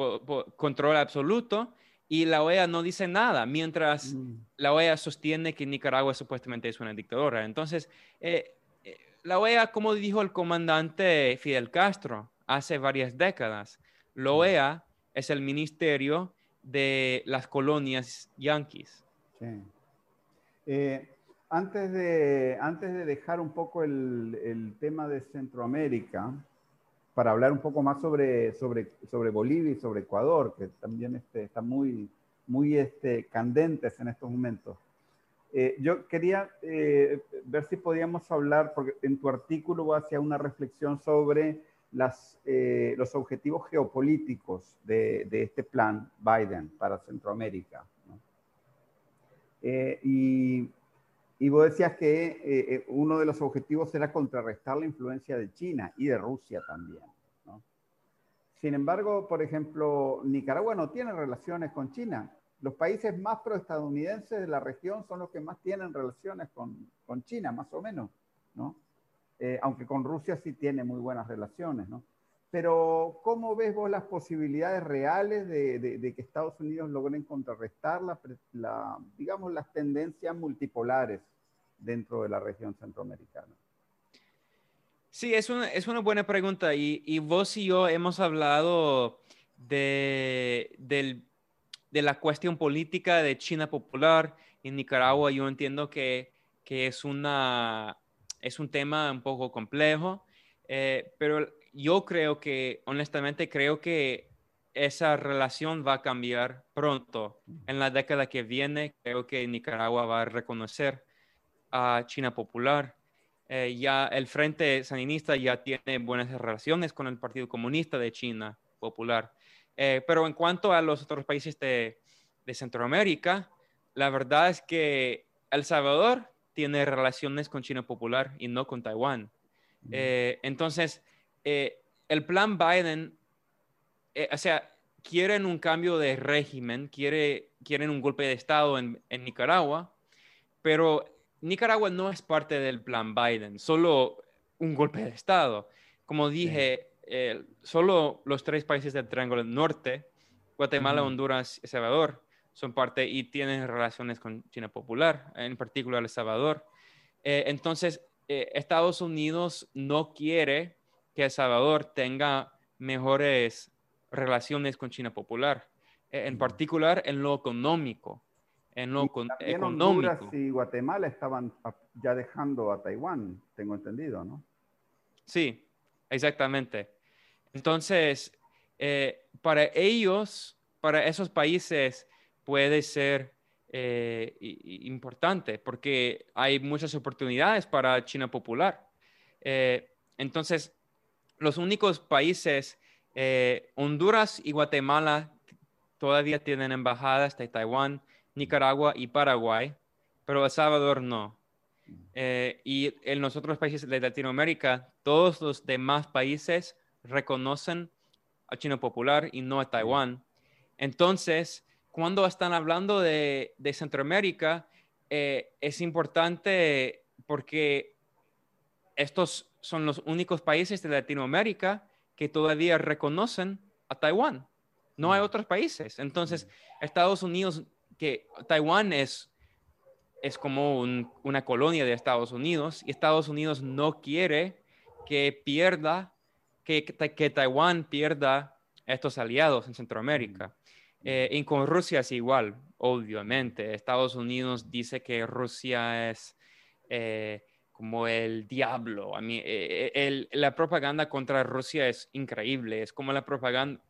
control absoluto y la OEA no dice nada, mientras mm. la OEA sostiene que Nicaragua supuestamente es una dictadura. Entonces, eh, eh, la OEA, como dijo el comandante Fidel Castro hace varias décadas, la OEA es el ministerio de las colonias yanquis. Eh, antes, de, antes de dejar un poco el, el tema de Centroamérica, para hablar un poco más sobre, sobre, sobre Bolivia y sobre Ecuador, que también este, están muy, muy este, candentes en estos momentos. Eh, yo quería eh, ver si podíamos hablar, porque en tu artículo hacia una reflexión sobre las, eh, los objetivos geopolíticos de, de, este plan Biden para Centroamérica. Y y vos decías que eh, eh, uno de los objetivos era contrarrestar la influencia de China y de Rusia también. Sin embargo, por ejemplo, Nicaragua no tiene relaciones con China. Los países más proestadounidenses de la región son los que más tienen relaciones con, China, más o menos, ¿no? Eh, aunque con Rusia sí tiene muy buenas relaciones. Pero, ¿cómo ves vos las posibilidades reales de, de, que Estados Unidos logren contrarrestar la, la, digamos, las tendencias multipolares dentro de la región centroamericana? Sí, es una, es una buena pregunta. Y, y, vos y yo hemos hablado de, del, de la cuestión política de China popular en Nicaragua. Yo entiendo que, que es, una, es un tema un poco complejo, eh, pero yo creo que, honestamente, creo que esa relación va a cambiar pronto. En la década que viene, creo que Nicaragua va a reconocer a China Popular. Eh, ya el Frente Sandinista ya tiene buenas relaciones con el Partido Comunista de China Popular. Eh, pero en cuanto a los otros países de, de, Centroamérica, la verdad es que El Salvador tiene relaciones con China Popular y no con Taiwán. Eh, entonces, eh, el plan Biden, eh, o sea, quieren un cambio de régimen, quiere, quieren un golpe de Estado en, Nicaragua, pero Nicaragua no es parte del plan Biden, solo un golpe de Estado. Como dije, eh, solo los tres países del Triángulo Norte, Guatemala, Honduras y Salvador, son parte y tienen relaciones con China Popular, en particular El Salvador. entonces, Estados Unidos no quiere que El Salvador tenga mejores relaciones con China Popular, e, en particular en lo económico. En lo económico. Honduras y Guatemala estaban ya dejando a Taiwán, tengo entendido, ¿no? Sí, exactamente. Entonces, eh, para ellos, para esos países, puede ser eh, importante porque hay muchas oportunidades para China Popular. Eh, entonces, los únicos países, eh, Honduras y Guatemala todavía tienen embajadas de Taiwán, Nicaragua y Paraguay, pero El Salvador no. Eh, y en los otros países de Latinoamérica, todos los demás países reconocen a China Popular y no a Taiwán. Entonces, cuando están hablando de, Centroamérica, eh, es importante porque estos son los únicos países de Latinoamérica que todavía reconocen a Taiwán. No hay mm. otros países. Entonces, mm. Estados Unidos, que Taiwán es, es como una colonia de Estados Unidos y Estados Unidos no quiere que pierda, que, que Taiwán pierda estos aliados en Centroamérica. Mm. Eh, y con Rusia es igual, obviamente. Estados Unidos dice que Rusia es... Eh, como el diablo. A mí, eh, eh, la propaganda contra Rusia es increíble. Es como la propaganda,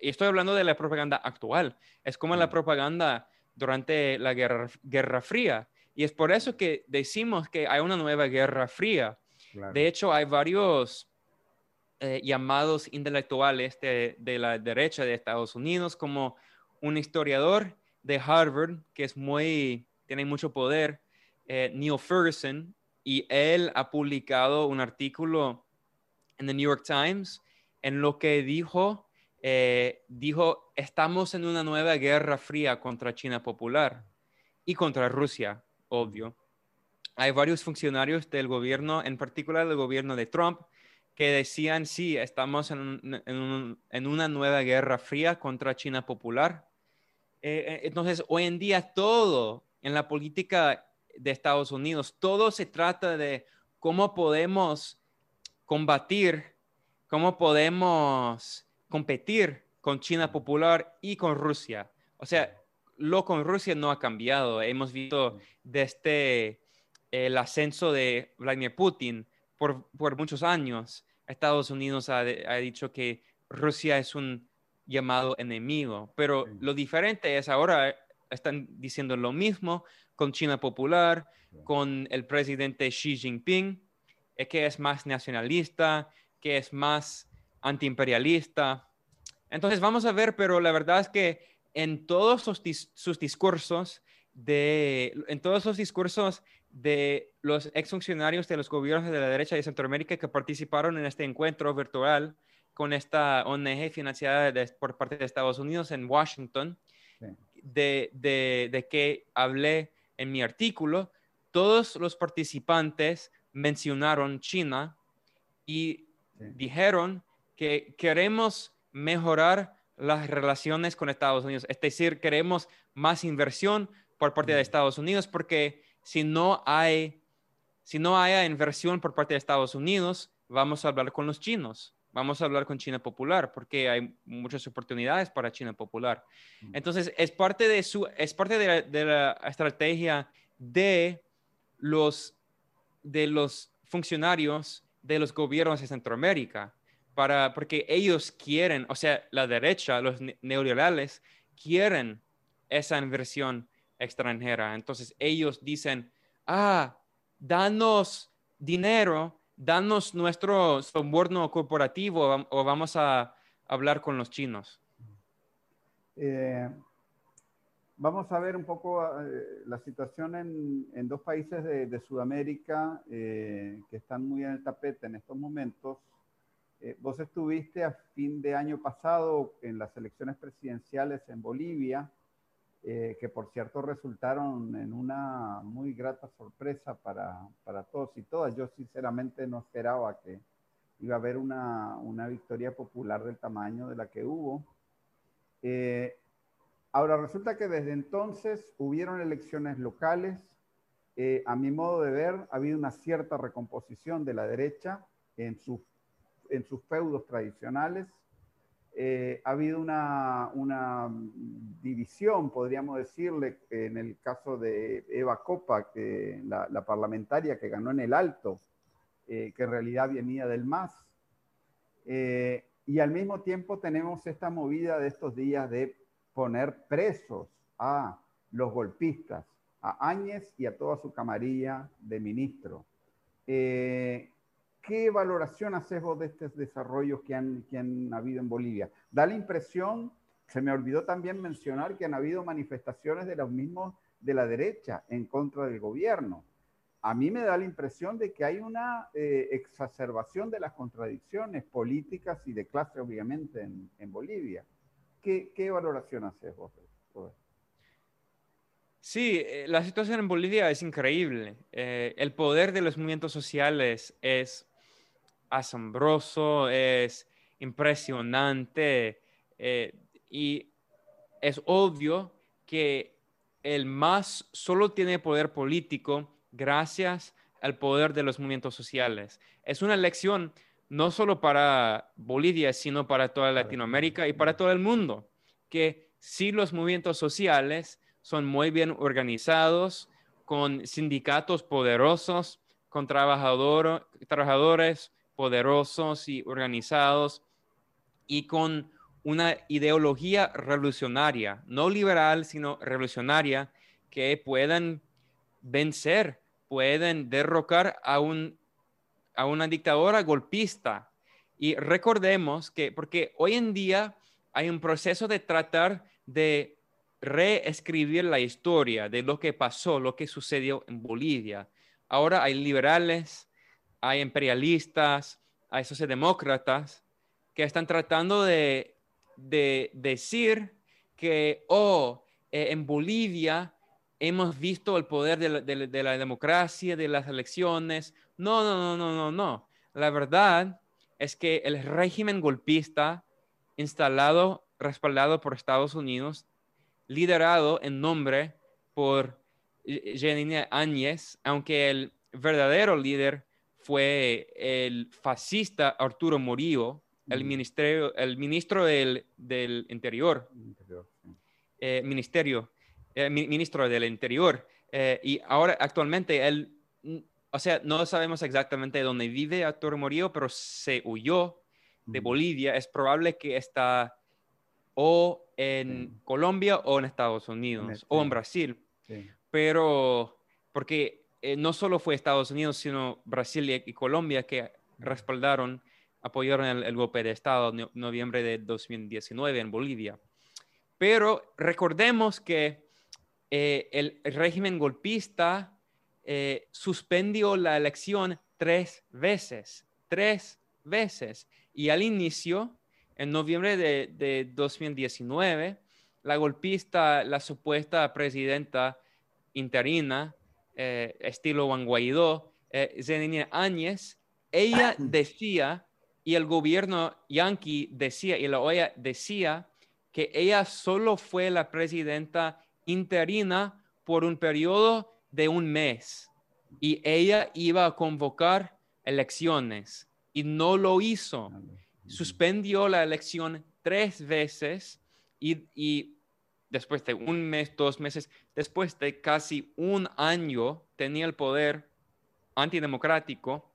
y estoy hablando de la propaganda actual, es como la propaganda durante la Guerra, Guerra Fría. Y es por eso que decimos que hay una nueva Guerra Fría. De hecho, hay varios eh, llamados intelectuales de, de, la derecha de Estados Unidos, como un historiador de Harvard, que es muy, tiene mucho poder, Neil Ferguson, y él ha publicado un artículo en The New York Times en lo que dijo, eh, dijo, estamos en una nueva guerra fría contra China popular y contra Rusia, obvio. Hay varios funcionarios del gobierno, en particular del gobierno de Trump, que decían, sí, estamos en, una nueva guerra fría contra China popular. Eh, eh, entonces, hoy en día todo en la política de Estados Unidos. Todo se trata de cómo podemos combatir, cómo podemos competir con China popular y con Rusia. O sea, lo con Rusia no ha cambiado. Hemos visto desde el ascenso de Vladimir Putin por, muchos años. Estados Unidos ha, dicho que Rusia es un llamado enemigo, pero lo diferente es ahora están diciendo lo mismo, con China Popular, con el presidente Xi Jinping, que es más nacionalista, que es más antiimperialista. Entonces vamos a ver, pero la verdad es que en todos sus, discursos, de, en todos los discursos de los exfuncionarios de los gobiernos de la derecha de Centroamérica que participaron en este encuentro virtual con esta ONG financiada por parte de Estados Unidos en Washington, de, de, de, que hablé en mi artículo, todos los participantes mencionaron China y dijeron que queremos mejorar las relaciones con Estados Unidos. Es decir, queremos más inversión por parte de Estados Unidos porque si no hay, si no haya inversión por parte de Estados Unidos, vamos a hablar con los chinos. Vamos a hablar con China Popular porque hay muchas oportunidades para China Popular. Entonces, es parte de, su, es parte de, la, estrategia de los, de los funcionarios de los gobiernos de Centroamérica, para, porque ellos quieren, o sea, la derecha, los neoliberales, quieren esa inversión extranjera. Entonces, ellos dicen, ah, danos dinero danos nuestro soborno corporativo o vamos a hablar con los chinos. Eh, vamos a ver un poco eh, la situación en, dos países de, Sudamérica eh, que están muy en el tapete en estos momentos. vos estuviste a fin de año pasado en las elecciones presidenciales en Bolivia. Eh, que por cierto resultaron en una muy grata sorpresa para, para, todos y todas. Yo sinceramente no esperaba que iba a haber una, una victoria popular del tamaño de la que hubo. Eh, ahora resulta que desde entonces hubieron elecciones locales. Eh, a mi modo de ver, ha habido una cierta recomposición de la derecha en sus, en sus feudos tradicionales eh, ha habido una, una, división, podríamos decirle, en el caso de Eva Copa, que la, parlamentaria que ganó en el Alto, eh, que en realidad venía del MAS. Eh, y al mismo tiempo tenemos esta movida de estos días de poner presos a los golpistas, a Áñez y a toda su camarilla de ministro. ¿Qué valoración haces vos de estos desarrollos que han, que han habido en Bolivia? Da la impresión, se me olvidó también mencionar que han habido manifestaciones de los mismos de la derecha en contra del gobierno. A mí me da la impresión de que hay una eh, exacerbación de las contradicciones políticas y de clase, obviamente, en, en Bolivia. ¿Qué, ¿Qué, valoración haces vos? Sí, eh, la situación en Bolivia es increíble. Eh, el poder de los movimientos sociales es asombroso, es impresionante eh, y es obvio que el MAS solo tiene poder político gracias al poder de los movimientos sociales. Es una lección no solo para Bolivia, sino para toda Latinoamérica y para todo el mundo, que si los movimientos sociales son muy bien organizados, con sindicatos poderosos, con trabajadores poderosos y organizados y con una ideología revolucionaria, no liberal, sino revolucionaria, que puedan vencer, pueden derrocar a, un, a una dictadura golpista. Y recordemos que, porque hoy en día hay un proceso de tratar de reescribir la historia de lo que pasó, lo que sucedió en Bolivia. Ahora hay liberales, hay imperialistas, hay socialdemócratas que están tratando de, decir que, oh, eh, en Bolivia hemos visto el poder de la, de la, democracia, de las elecciones. No, no, no, no, no, no. La verdad es que el régimen golpista instalado, respaldado por Estados Unidos, liderado en nombre por Janine Áñez, aunque el verdadero líder fue el fascista Arturo Murillo, el, ministerio, el ministro del, Interior, eh, ministerio, eh, ministro del Interior. Eh, y ahora actualmente él, o sea, no sabemos exactamente dónde vive Arturo Murillo, pero se huyó de Bolivia. Es probable que está o en Colombia o en Estados Unidos o en Brasil. Pero porque eh, no solo fue Estados Unidos, sino Brasil y, Colombia que respaldaron, apoyaron el, golpe de Estado en noviembre de 2019 en Bolivia. Pero recordemos que eh, el, régimen golpista eh, suspendió la elección tres veces, tres veces. Y al inicio en noviembre de, 2019, la golpista, la supuesta presidenta interina, eh, estilo Juan Guaidó, eh, Áñez, ella decía, y el gobierno yanqui decía, y la OEA decía, que ella solo fue la presidenta interina por un periodo de un mes y ella iba a convocar elecciones y no lo hizo. Suspendió la elección tres veces y, después de un mes, dos meses, después de casi un año tenía el poder antidemocrático,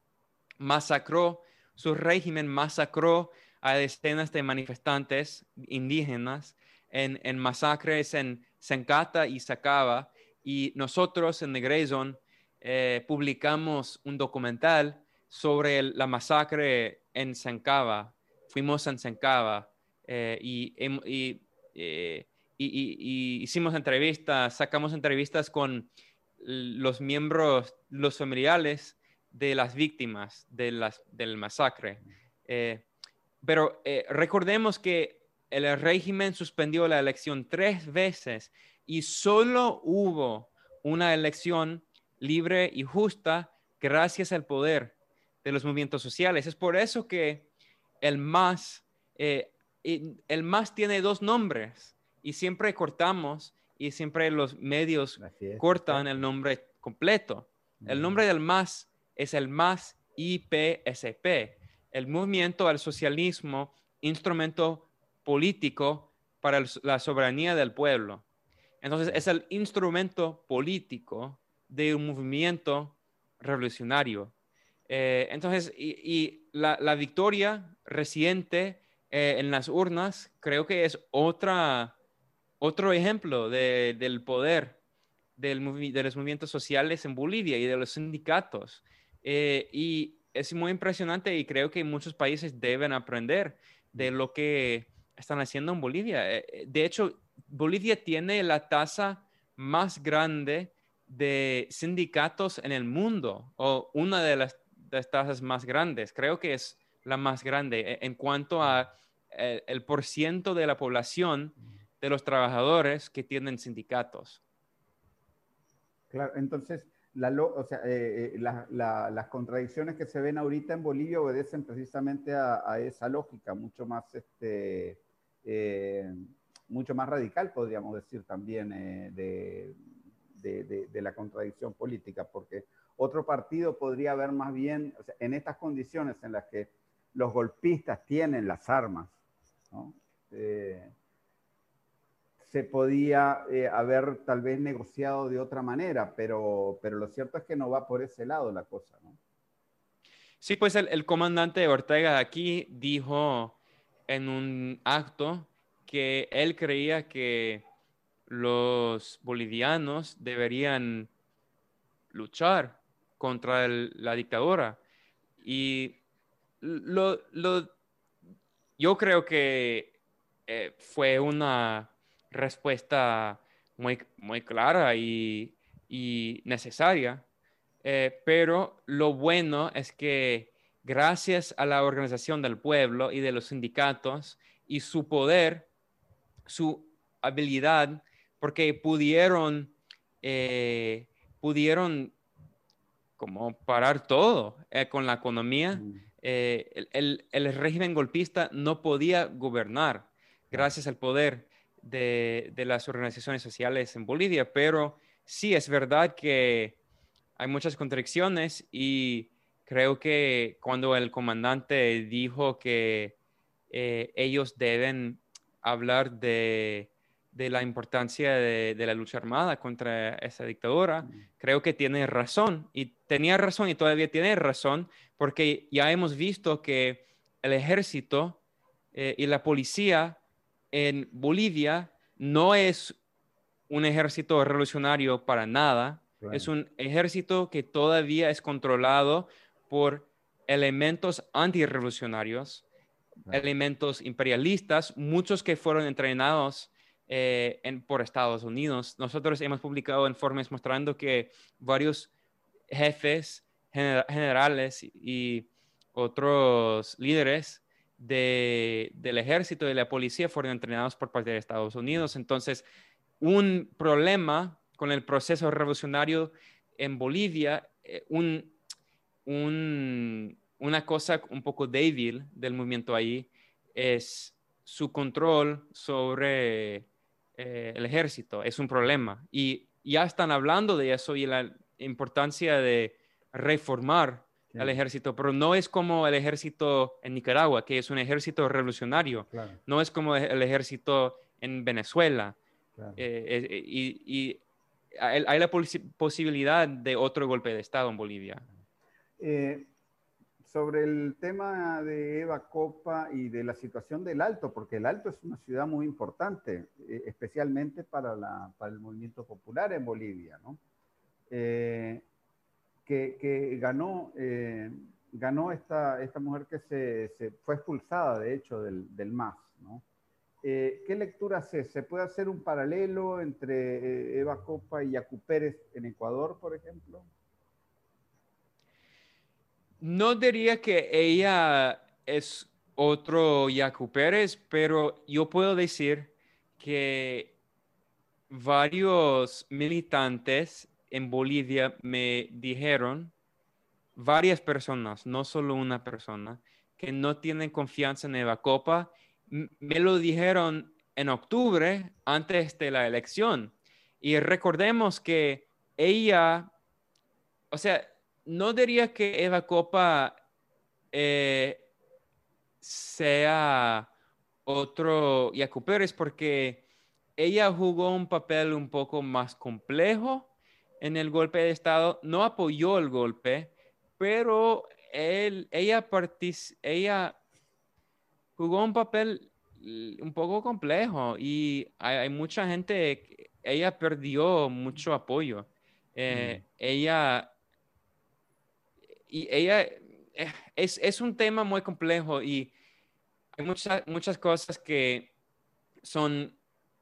masacró, su régimen masacró a decenas de manifestantes indígenas en, masacres en Sencata y Sacaba. Y nosotros en Negrezon eh, publicamos un documental sobre la masacre en Sencaba fuimos a Sencaba eh, eh, y, hicimos entrevistas, sacamos entrevistas con los miembros, los familiares de las víctimas de las, del masacre. Eh, pero recordemos que el régimen suspendió la elección tres veces y solo hubo una elección libre y justa gracias al poder de los movimientos sociales. Es por eso que el más, eh, el más tiene dos nombres y siempre cortamos y siempre los medios cortan el nombre completo. El nombre del más es el más IPSP, el movimiento al socialismo, instrumento político para la soberanía del pueblo. Entonces es el instrumento político de un movimiento revolucionario. Eh, entonces, y, la, victoria reciente eh, en las urnas creo que es otra, otro ejemplo del poder del, de los movimientos sociales en Bolivia y de los sindicatos. Eh, y es muy impresionante y creo que muchos países deben aprender de lo que están haciendo en Bolivia. De hecho, Bolivia tiene la tasa más grande de sindicatos en el mundo, o una de las las tasas más grandes. Creo que es la más grande e, en cuanto a eh, el, por ciento de la población de los trabajadores que tienen sindicatos. Claro, entonces, la, o sea, eh, eh, las contradicciones que se ven ahorita en Bolivia obedecen precisamente a, esa lógica, mucho más, este, mucho más radical, podríamos decir también, de, de, la contradicción política, porque otro partido podría haber más bien, en estas condiciones en las que los golpistas tienen las armas, eh, se podía eh, haber tal vez negociado de otra manera, pero, pero lo cierto es que no va por ese lado la cosa. Sí, pues el, el comandante Ortega aquí dijo en un acto que él creía que los bolivianos deberían luchar contra la dictadura. Y lo, yo creo que eh, fue una respuesta muy, muy clara y, necesaria, eh, pero lo bueno es que gracias a la organización del pueblo y de los sindicatos y su poder, su habilidad, porque pudieron, eh, pudieron como parar todo eh, con la economía. Mm. el, el, régimen golpista no podía gobernar gracias al poder de, las organizaciones sociales en Bolivia, pero sí es verdad que hay muchas contradicciones y creo que cuando el comandante dijo que eh, ellos deben hablar de, la importancia de, la lucha armada contra esa dictadura, mm. creo que tiene razón y tenía razón y todavía tiene razón porque ya hemos visto que el ejército eh, y la policía en Bolivia no es un ejército revolucionario para nada, es un ejército que todavía es controlado por elementos antirrevolucionarios, elementos imperialistas, muchos que fueron entrenados eh, por Estados Unidos. Nosotros hemos publicado informes mostrando que varios jefes generales y otros líderes del ejército y de la policía fueron entrenados por parte de Estados Unidos. Entonces, un problema con el proceso revolucionario en Bolivia, eh, una cosa un poco débil del movimiento ahí es su control sobre eh, el ejército. Es un problema. Y ya están hablando de eso y la importancia de reformar al ejército, pero no es como el ejército en Nicaragua, que es un ejército revolucionario, no es como el ejército en Venezuela. Eh, eh, y, hay, la posibilidad de otro golpe de Estado en Bolivia. Eh, sobre el tema de Eva Copa y de la situación del Alto, porque el Alto es una ciudad muy importante, especialmente para, la, para el movimiento popular en Bolivia, ¿no? Que, ganó, eh, ganó esta, esta mujer que se, fue expulsada, de hecho, del, del MAS. Eh, ¿Qué lectura hace? ¿Se puede hacer un paralelo entre eh, Eva Copa y Yacu Pérez en Ecuador, por ejemplo? No diría que ella es otro Yacu Pérez, pero yo puedo decir que varios militantes en Bolivia me dijeron varias personas, no solo una persona, que no tienen confianza en Eva Copa. Me lo dijeron en octubre, antes de la elección. Y recordemos que ella, o sea, no diría que Eva Copa eh, sea otro Yacu Pérez porque ella jugó un papel un poco más complejo en el golpe de Estado, no apoyó el golpe, pero él, ella, ella jugó un papel un poco complejo y hay, mucha gente, ella perdió mucho apoyo. Eh, mm. Ella, y ella, eh, es, es, un tema muy complejo y hay muchas, muchas cosas que son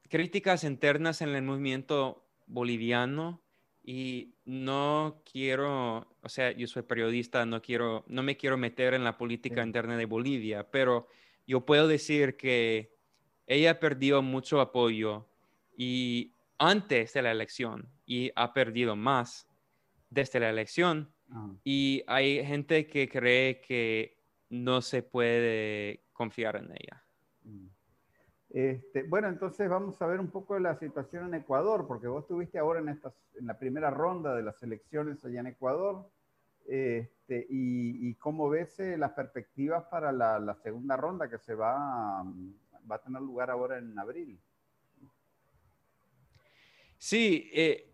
críticas internas en el movimiento boliviano y no quiero, o sea, yo soy periodista, no quiero, no me quiero meter en la política interna de Bolivia, pero yo puedo decir que ella perdió mucho apoyo y antes de la elección y ha perdido más desde la elección ah. y hay gente que cree que no se puede confiar en ella. Mm. Este, bueno, entonces vamos a ver un poco la situación en Ecuador, porque vos estuviste ahora en, estas, en la primera ronda de las elecciones allá en Ecuador, este, y, cómo ves eh, las perspectivas para la, segunda ronda que se va, va a tener lugar ahora en abril. Sí, eh,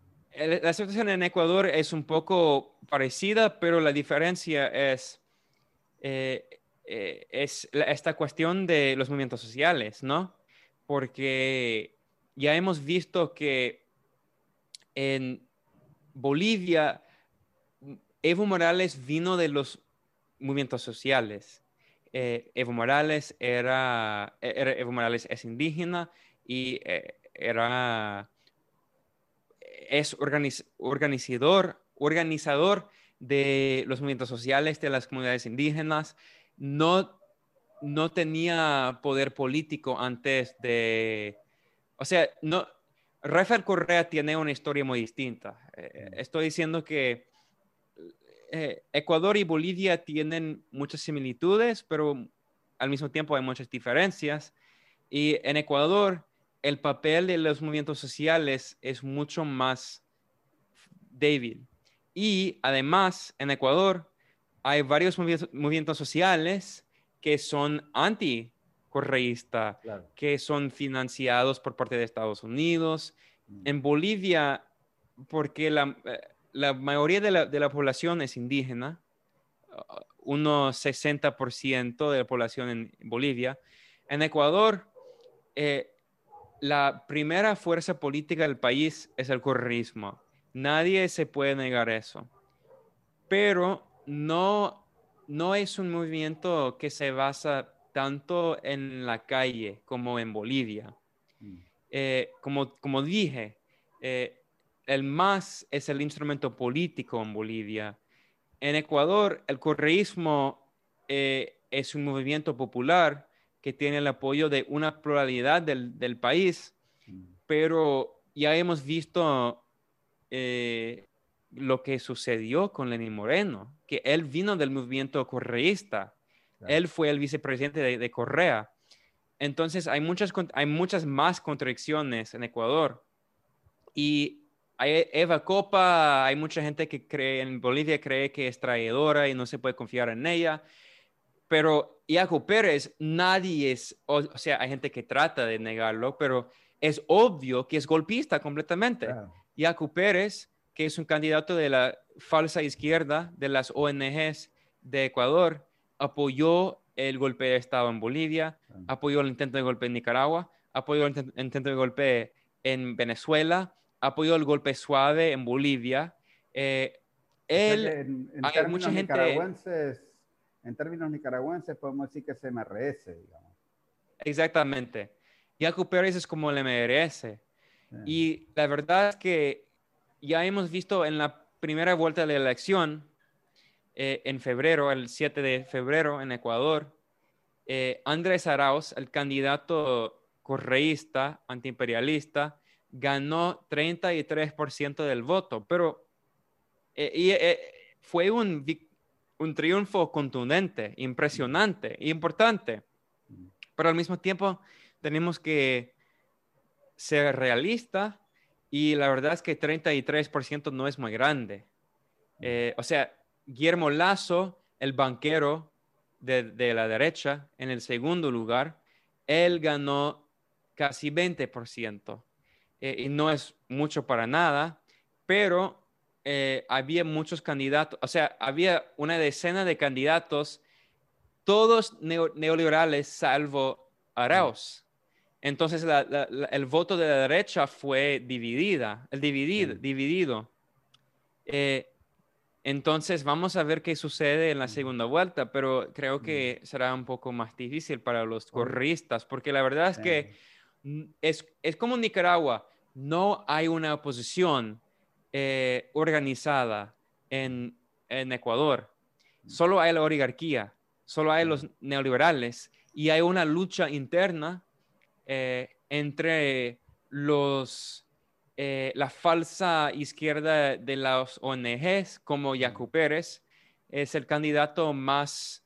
la situación en Ecuador es un poco parecida, pero la diferencia es, eh, es esta cuestión de los movimientos sociales, ¿no? Porque ya hemos visto que en Bolivia, Evo Morales vino de los movimientos sociales. Evo Morales era, Evo Morales es indígena y era es organizador, organizador de los movimientos sociales de las comunidades indígenas, no, no tenía poder político antes de, o sea, no, Rafael Correa tiene una historia muy distinta. Eh, estoy diciendo que eh, Ecuador y Bolivia tienen muchas similitudes, pero al mismo tiempo hay muchas diferencias. Y en Ecuador, el papel de los movimientos sociales es mucho más débil. Y además, en Ecuador hay varios movimientos sociales que son anti-correísta, que son financiados por parte de Estados Unidos. Mm. En Bolivia, porque la, eh, mayoría de la, población es indígena, unos 60% de la población en Bolivia. En Ecuador, eh, la primera fuerza política del país es el correísmo. Nadie se puede negar eso. Pero no, no es un movimiento que se basa tanto en la calle como en Bolivia. Mm. Eh, como, como dije, eh, el MAS es el instrumento político en Bolivia. En Ecuador, el correísmo eh, es un movimiento popular que tiene el apoyo de una pluralidad del, país, mm. pero ya hemos visto eh, lo que sucedió con Lenín Moreno, que él vino del movimiento correísta, él fue el vicepresidente de, Correa. Entonces hay muchas, hay muchas más contradicciones en Ecuador. Y hay Eva Copa, hay mucha gente que cree en Bolivia cree que es traidora y no se puede confiar en ella. Pero Iaco Pérez, nadie es, o, sea, hay gente que trata de negarlo, pero es obvio que es golpista completamente. Iaco Pérez, que es un candidato de la falsa izquierda de las ONGs de Ecuador, apoyó el golpe de Estado en Bolivia, apoyó el intento de golpe en Nicaragua, apoyó el intento de golpe en Venezuela, apoyó el golpe suave en Bolivia. Eh, él, hay mucha gente en términos nicaragüenses podemos decir que es MRS, digamos. Exactamente. Yacu Pérez es como el MRS. Y la verdad es que ya hemos visto en la primera vuelta de la elección, eh, en febrero, el 7 de febrero en Ecuador, eh, Andrés Arauz, el candidato correísta, antiimperialista, ganó 33% del voto, pero eh, fue un, un triunfo contundente, impresionante, importante. Pero al mismo tiempo tenemos que ser realistas y la verdad es que 33% no es muy grande. Eh, o sea, Guillermo Lazo, el banquero de, la derecha, en el segundo lugar, él ganó casi 20%. Eh, y no es mucho para nada, pero eh, había muchos candidatos, o sea, había una decena de candidatos, todos neoliberales salvo Arauz. Entonces el voto de la derecha fue dividida, el dividido. dividido. Eh, entonces vamos a ver qué sucede en la segunda vuelta, pero creo que será un poco más difícil para los corristas, porque la verdad es que es, es como Nicaragua, no hay una oposición eh, organizada en, Ecuador. Solo hay la oligarquía, solo hay los neoliberales y hay una lucha interna eh, entre los, eh, la falsa izquierda de las ONGs, como Yacu Pérez, es el candidato más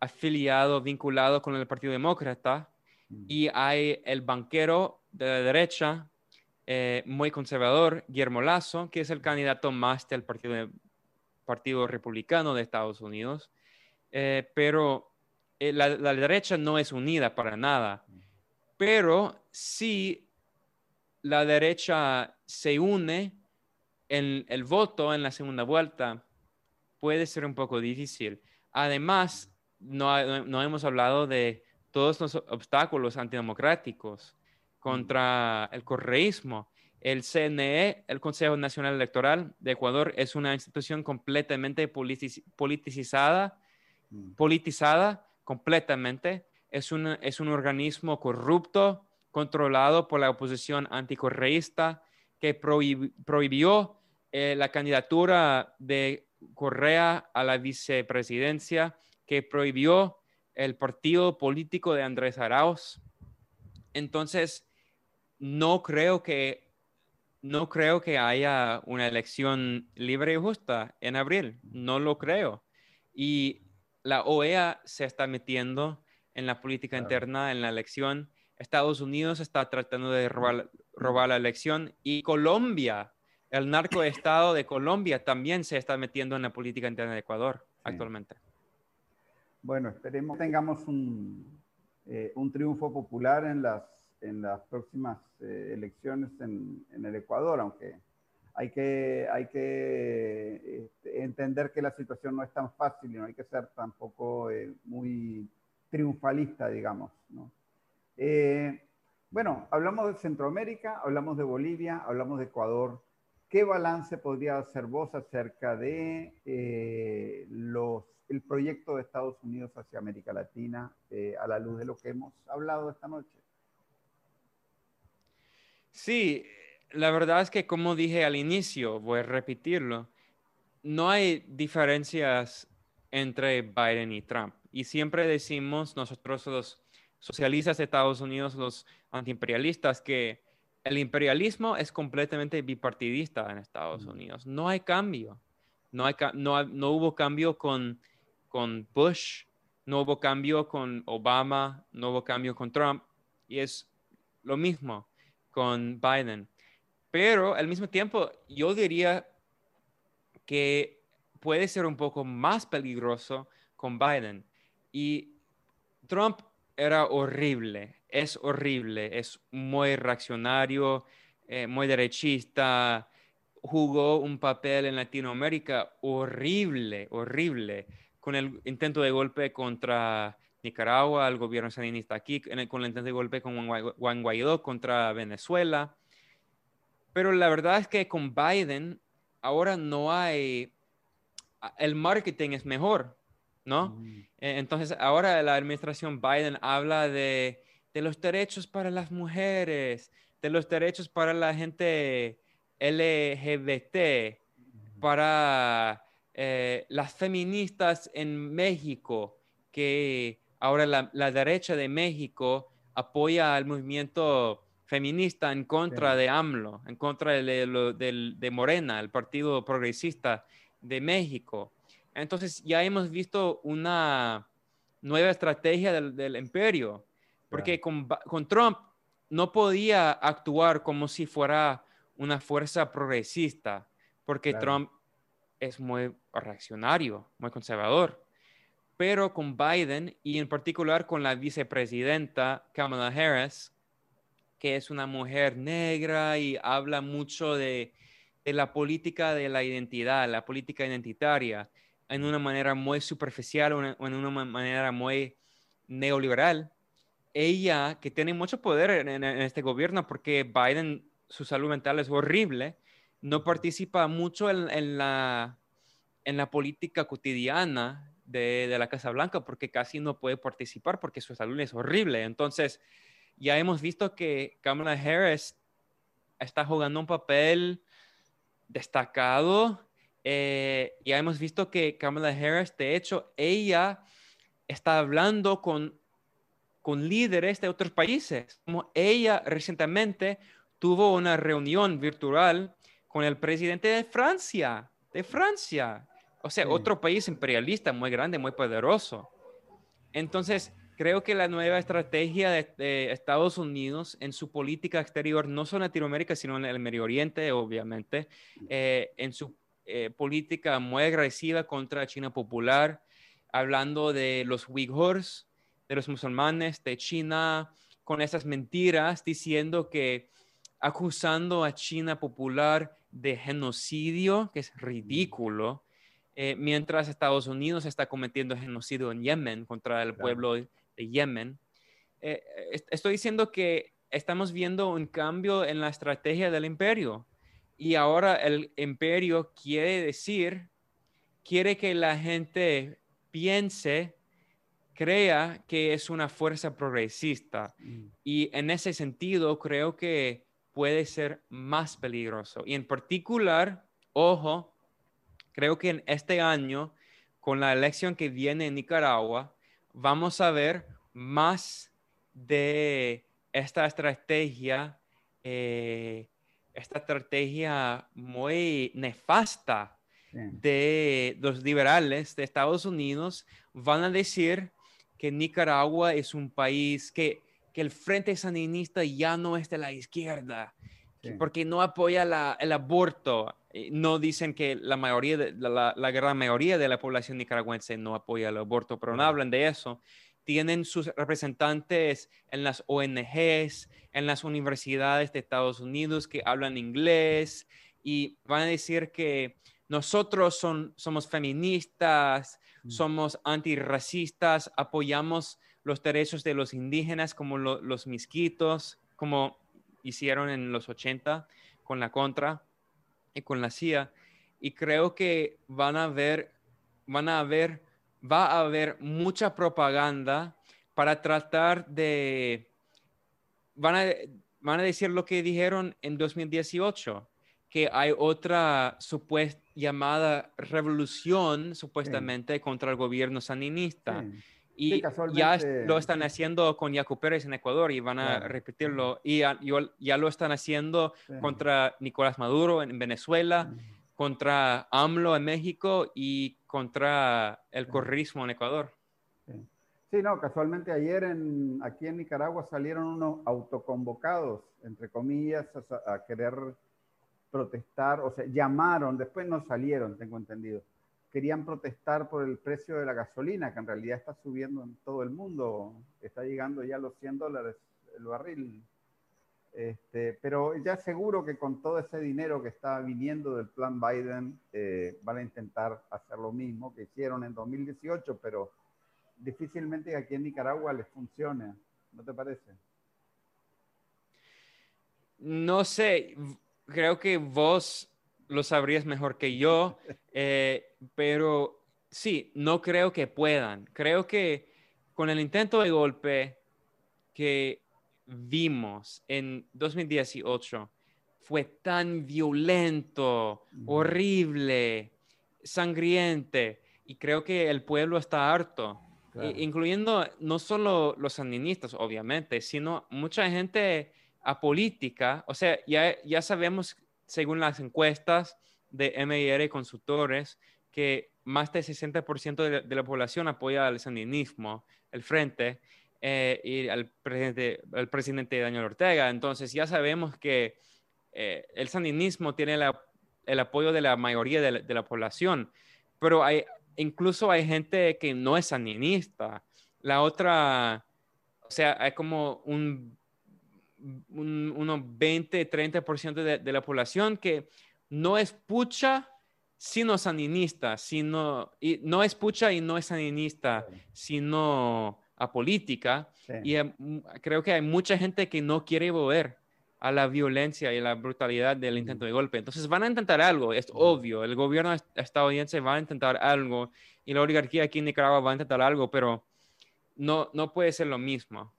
afiliado, vinculado con el Partido Demócrata, y hay el banquero de la derecha, eh, muy conservador, Guillermo Lazo, que es el candidato más del Partido, partido Republicano de Estados Unidos. Eh, pero eh, la, la, derecha no es unida para nada. Pero sí la derecha se une en el voto en la segunda vuelta, puede ser un poco difícil. Además, no, no hemos hablado de todos los obstáculos antidemocráticos contra el correísmo. El CNE, el Consejo Nacional Electoral de Ecuador, es una institución completamente politizada, mm. politizada completamente. Es un, es un organismo corrupto, controlado por la oposición anticorreísta, que prohibió eh, la candidatura de Correa a la vicepresidencia, que prohibió el partido político de Andrés Arauz. Entonces, no creo que no creo que haya una elección libre y justa en abril. No lo creo. Y la OEA se está metiendo en la política interna, en la elección. Estados Unidos está tratando de robar, robar la elección y Colombia, el narcoestado de Colombia también se está metiendo en la política interna de Ecuador actualmente. Bueno, esperemos que tengamos un, eh, un triunfo popular en las en las próximas eh, elecciones en, el Ecuador, aunque hay que, hay que este, entender que la situación no es tan fácil y no hay que ser tampoco eh, muy triunfalista, digamos. Eh, bueno, hablamos de Centroamérica, hablamos de Bolivia, hablamos de Ecuador. ¿Qué balance podría hacer vos acerca de los, el proyecto de Estados Unidos hacia América Latina a la luz de lo que hemos hablado esta noche? Sí, la verdad es que como dije al inicio, voy a repetirlo, no hay diferencias entre Biden y Trump. Y siempre decimos nosotros los socialistas de Estados Unidos, los antiimperialistas, que el imperialismo es completamente bipartidista en Estados Unidos. No hay cambio. No, hay, no, no hubo cambio con, con Bush, no hubo cambio con Obama, no hubo cambio con Trump. Y es lo mismo con Biden. Pero al mismo tiempo, yo diría que puede ser un poco más peligroso con Biden. Y Trump era horrible, es horrible, es muy reaccionario, eh, muy derechista, jugó un papel en Latinoamérica horrible, horrible, con el intento de golpe contra Nicaragua, el gobierno sandinista aquí, con el intento de golpe con Juan Guaidó contra Venezuela. Pero la verdad es que con Biden ahora no hay, el marketing es mejor, ¿no? Mm. E, entonces ahora la administración Biden habla de, de, los derechos para las mujeres, de los derechos para la gente LGBT, para eh, las feministas en México que Ahora la, derecha de México apoya al movimiento feminista en contra de AMLO, en contra de, Morena, el Partido Progresista de México. Entonces ya hemos visto una nueva estrategia del, imperio, porque con, Trump no podía actuar como si fuera una fuerza progresista, porque Trump es muy reaccionario, muy conservador. Pero con Biden y en particular con la vicepresidenta Kamala Harris, que es una mujer negra y habla mucho de, la política de la identidad, la política identitaria, en una manera muy superficial o en una manera muy neoliberal. Ella, que tiene mucho poder en, este gobierno porque Biden, su salud mental es horrible, no participa mucho en, la, en la política cotidiana de, la Casa Blanca porque casi no puede participar porque su salud es horrible. Entonces, ya hemos visto que Kamala Harris está jugando un papel destacado. Eh, ya hemos visto que Kamala Harris, de hecho, ella está hablando con, con líderes de otros países. Como ella recientemente tuvo una reunión virtual con el presidente de Francia, de Francia, o sea, otro país imperialista muy grande, muy poderoso. Entonces, creo que la nueva estrategia de, Estados Unidos en su política exterior, no solo en Latinoamérica, sino en el Medio Oriente, obviamente, eh, en su eh, política muy agresiva contra China popular, hablando de los Uyghurs, de los musulmanes, de China, con esas mentiras, diciendo que acusando a China popular de genocidio, que es ridículo, eh, mientras Estados Unidos está cometiendo genocidio en Yemen contra el pueblo de Yemen. Eh, estoy diciendo que estamos viendo un cambio en la estrategia del imperio y ahora el imperio quiere decir, quiere que la gente piense, crea que es una fuerza progresista. Mm. Y en ese sentido, creo que puede ser más peligroso. Y en particular, ojo, creo que en este año, con la elección que viene en Nicaragua, vamos a ver más de esta estrategia, eh, esta estrategia muy nefasta de los liberales de Estados Unidos, van a decir que Nicaragua es un país que que el Frente Sandinista ya no es de la izquierda, porque no apoya el aborto. No dicen que la mayoría, de, la, gran mayoría de la población nicaragüense no apoya el aborto, pero no hablan de eso. Tienen sus representantes en las ONGs, en las universidades de Estados Unidos que hablan inglés y van a decir que nosotros son, somos feministas, mm. somos antirracistas, apoyamos los derechos de los indígenas como los misquitos, como hicieron en los 80 con la Contra y con la CIA. Y creo que van a haber, van a haber, va a haber mucha propaganda para tratar de, van a, van a decir lo que dijeron en 2018, que hay otra supuesta llamada revolución supuestamente contra el gobierno sandinista. Y ya lo están haciendo con Yacu Pérez en Ecuador y van a repetirlo. Y ya, ya, lo están haciendo contra Nicolás Maduro en Venezuela, contra AMLO en México y contra el corrismo en Ecuador. Sí. no, casualmente ayer en, aquí en Nicaragua salieron unos autoconvocados, entre comillas, a querer protestar, o sea, llamaron, después no salieron, tengo entendido querían protestar por el precio de la gasolina, que en realidad está subiendo en todo el mundo, está llegando ya a los 100 dólares el barril. Este, pero ya seguro que con todo ese dinero que está viniendo del plan Biden, eh, van a intentar hacer lo mismo que hicieron en 2018, pero difícilmente aquí en Nicaragua les funcione, ¿no te parece? No sé, creo que vos lo sabrías mejor que yo, eh, pero sí, no creo que puedan. Creo que con el intento de golpe que vimos en 2018 fue tan violento, horrible, sangriente, y creo que el pueblo está harto. incluyendo no solo los sandinistas, obviamente, sino mucha gente apolítica. O sea, ya, ya sabemos según las encuestas de MIR Consultores, que más del 60% de, la población apoya al sandinismo, el frente, eh, y al presidente, al presidente Daniel Ortega. Entonces ya sabemos que eh, el sandinismo tiene el apoyo de la mayoría de la, población, pero hay, incluso hay gente que no es sandinista. La otra, o sea, hay como un un, unos 20, 30% de, de la población que no es pucha, sino sandinista, sino, y no es pucha y no es sandinista, sino apolítica. Y creo que hay mucha gente que no quiere volver a la violencia y la brutalidad del intento de golpe. Entonces van a intentar algo, es obvio. El gobierno estadounidense va a intentar algo y la oligarquía aquí en Nicaragua va a intentar algo, pero no, no puede ser lo mismo.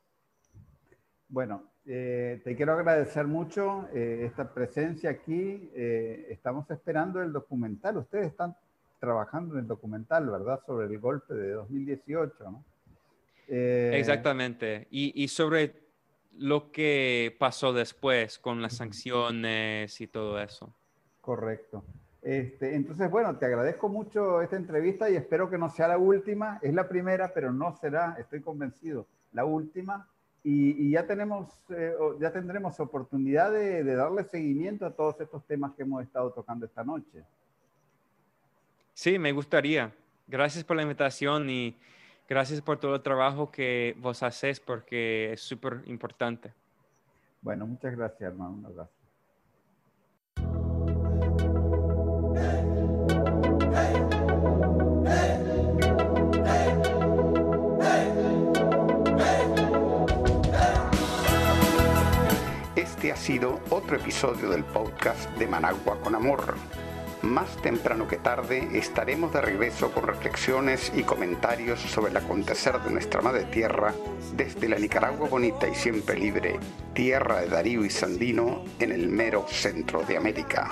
Bueno, eh, te quiero agradecer mucho eh, esta presencia aquí. Eh, estamos esperando el documental. Ustedes están trabajando en el documental, ¿verdad? Sobre el golpe de 2018, ¿no? Exactamente. Y, y, sobre lo que pasó después con las sanciones y todo eso. Correcto. Este, entonces, bueno, te agradezco mucho esta entrevista y espero que no sea la última. Es la primera, pero no será, estoy convencido, la última y, ya, tenemos, eh, ya tendremos oportunidad de, darle seguimiento a todos estos temas que hemos estado tocando esta noche. Sí, me gustaría. Gracias por la invitación y gracias por todo el trabajo que vos haces porque es súper importante. Bueno, muchas gracias, hermano. Un abrazo. Este ha sido otro episodio del podcast de Managua con Amor. Más temprano que tarde estaremos de regreso con reflexiones y comentarios sobre el acontecer de nuestra madre tierra desde la Nicaragua bonita y siempre libre, tierra de Darío y Sandino en el mero centro de América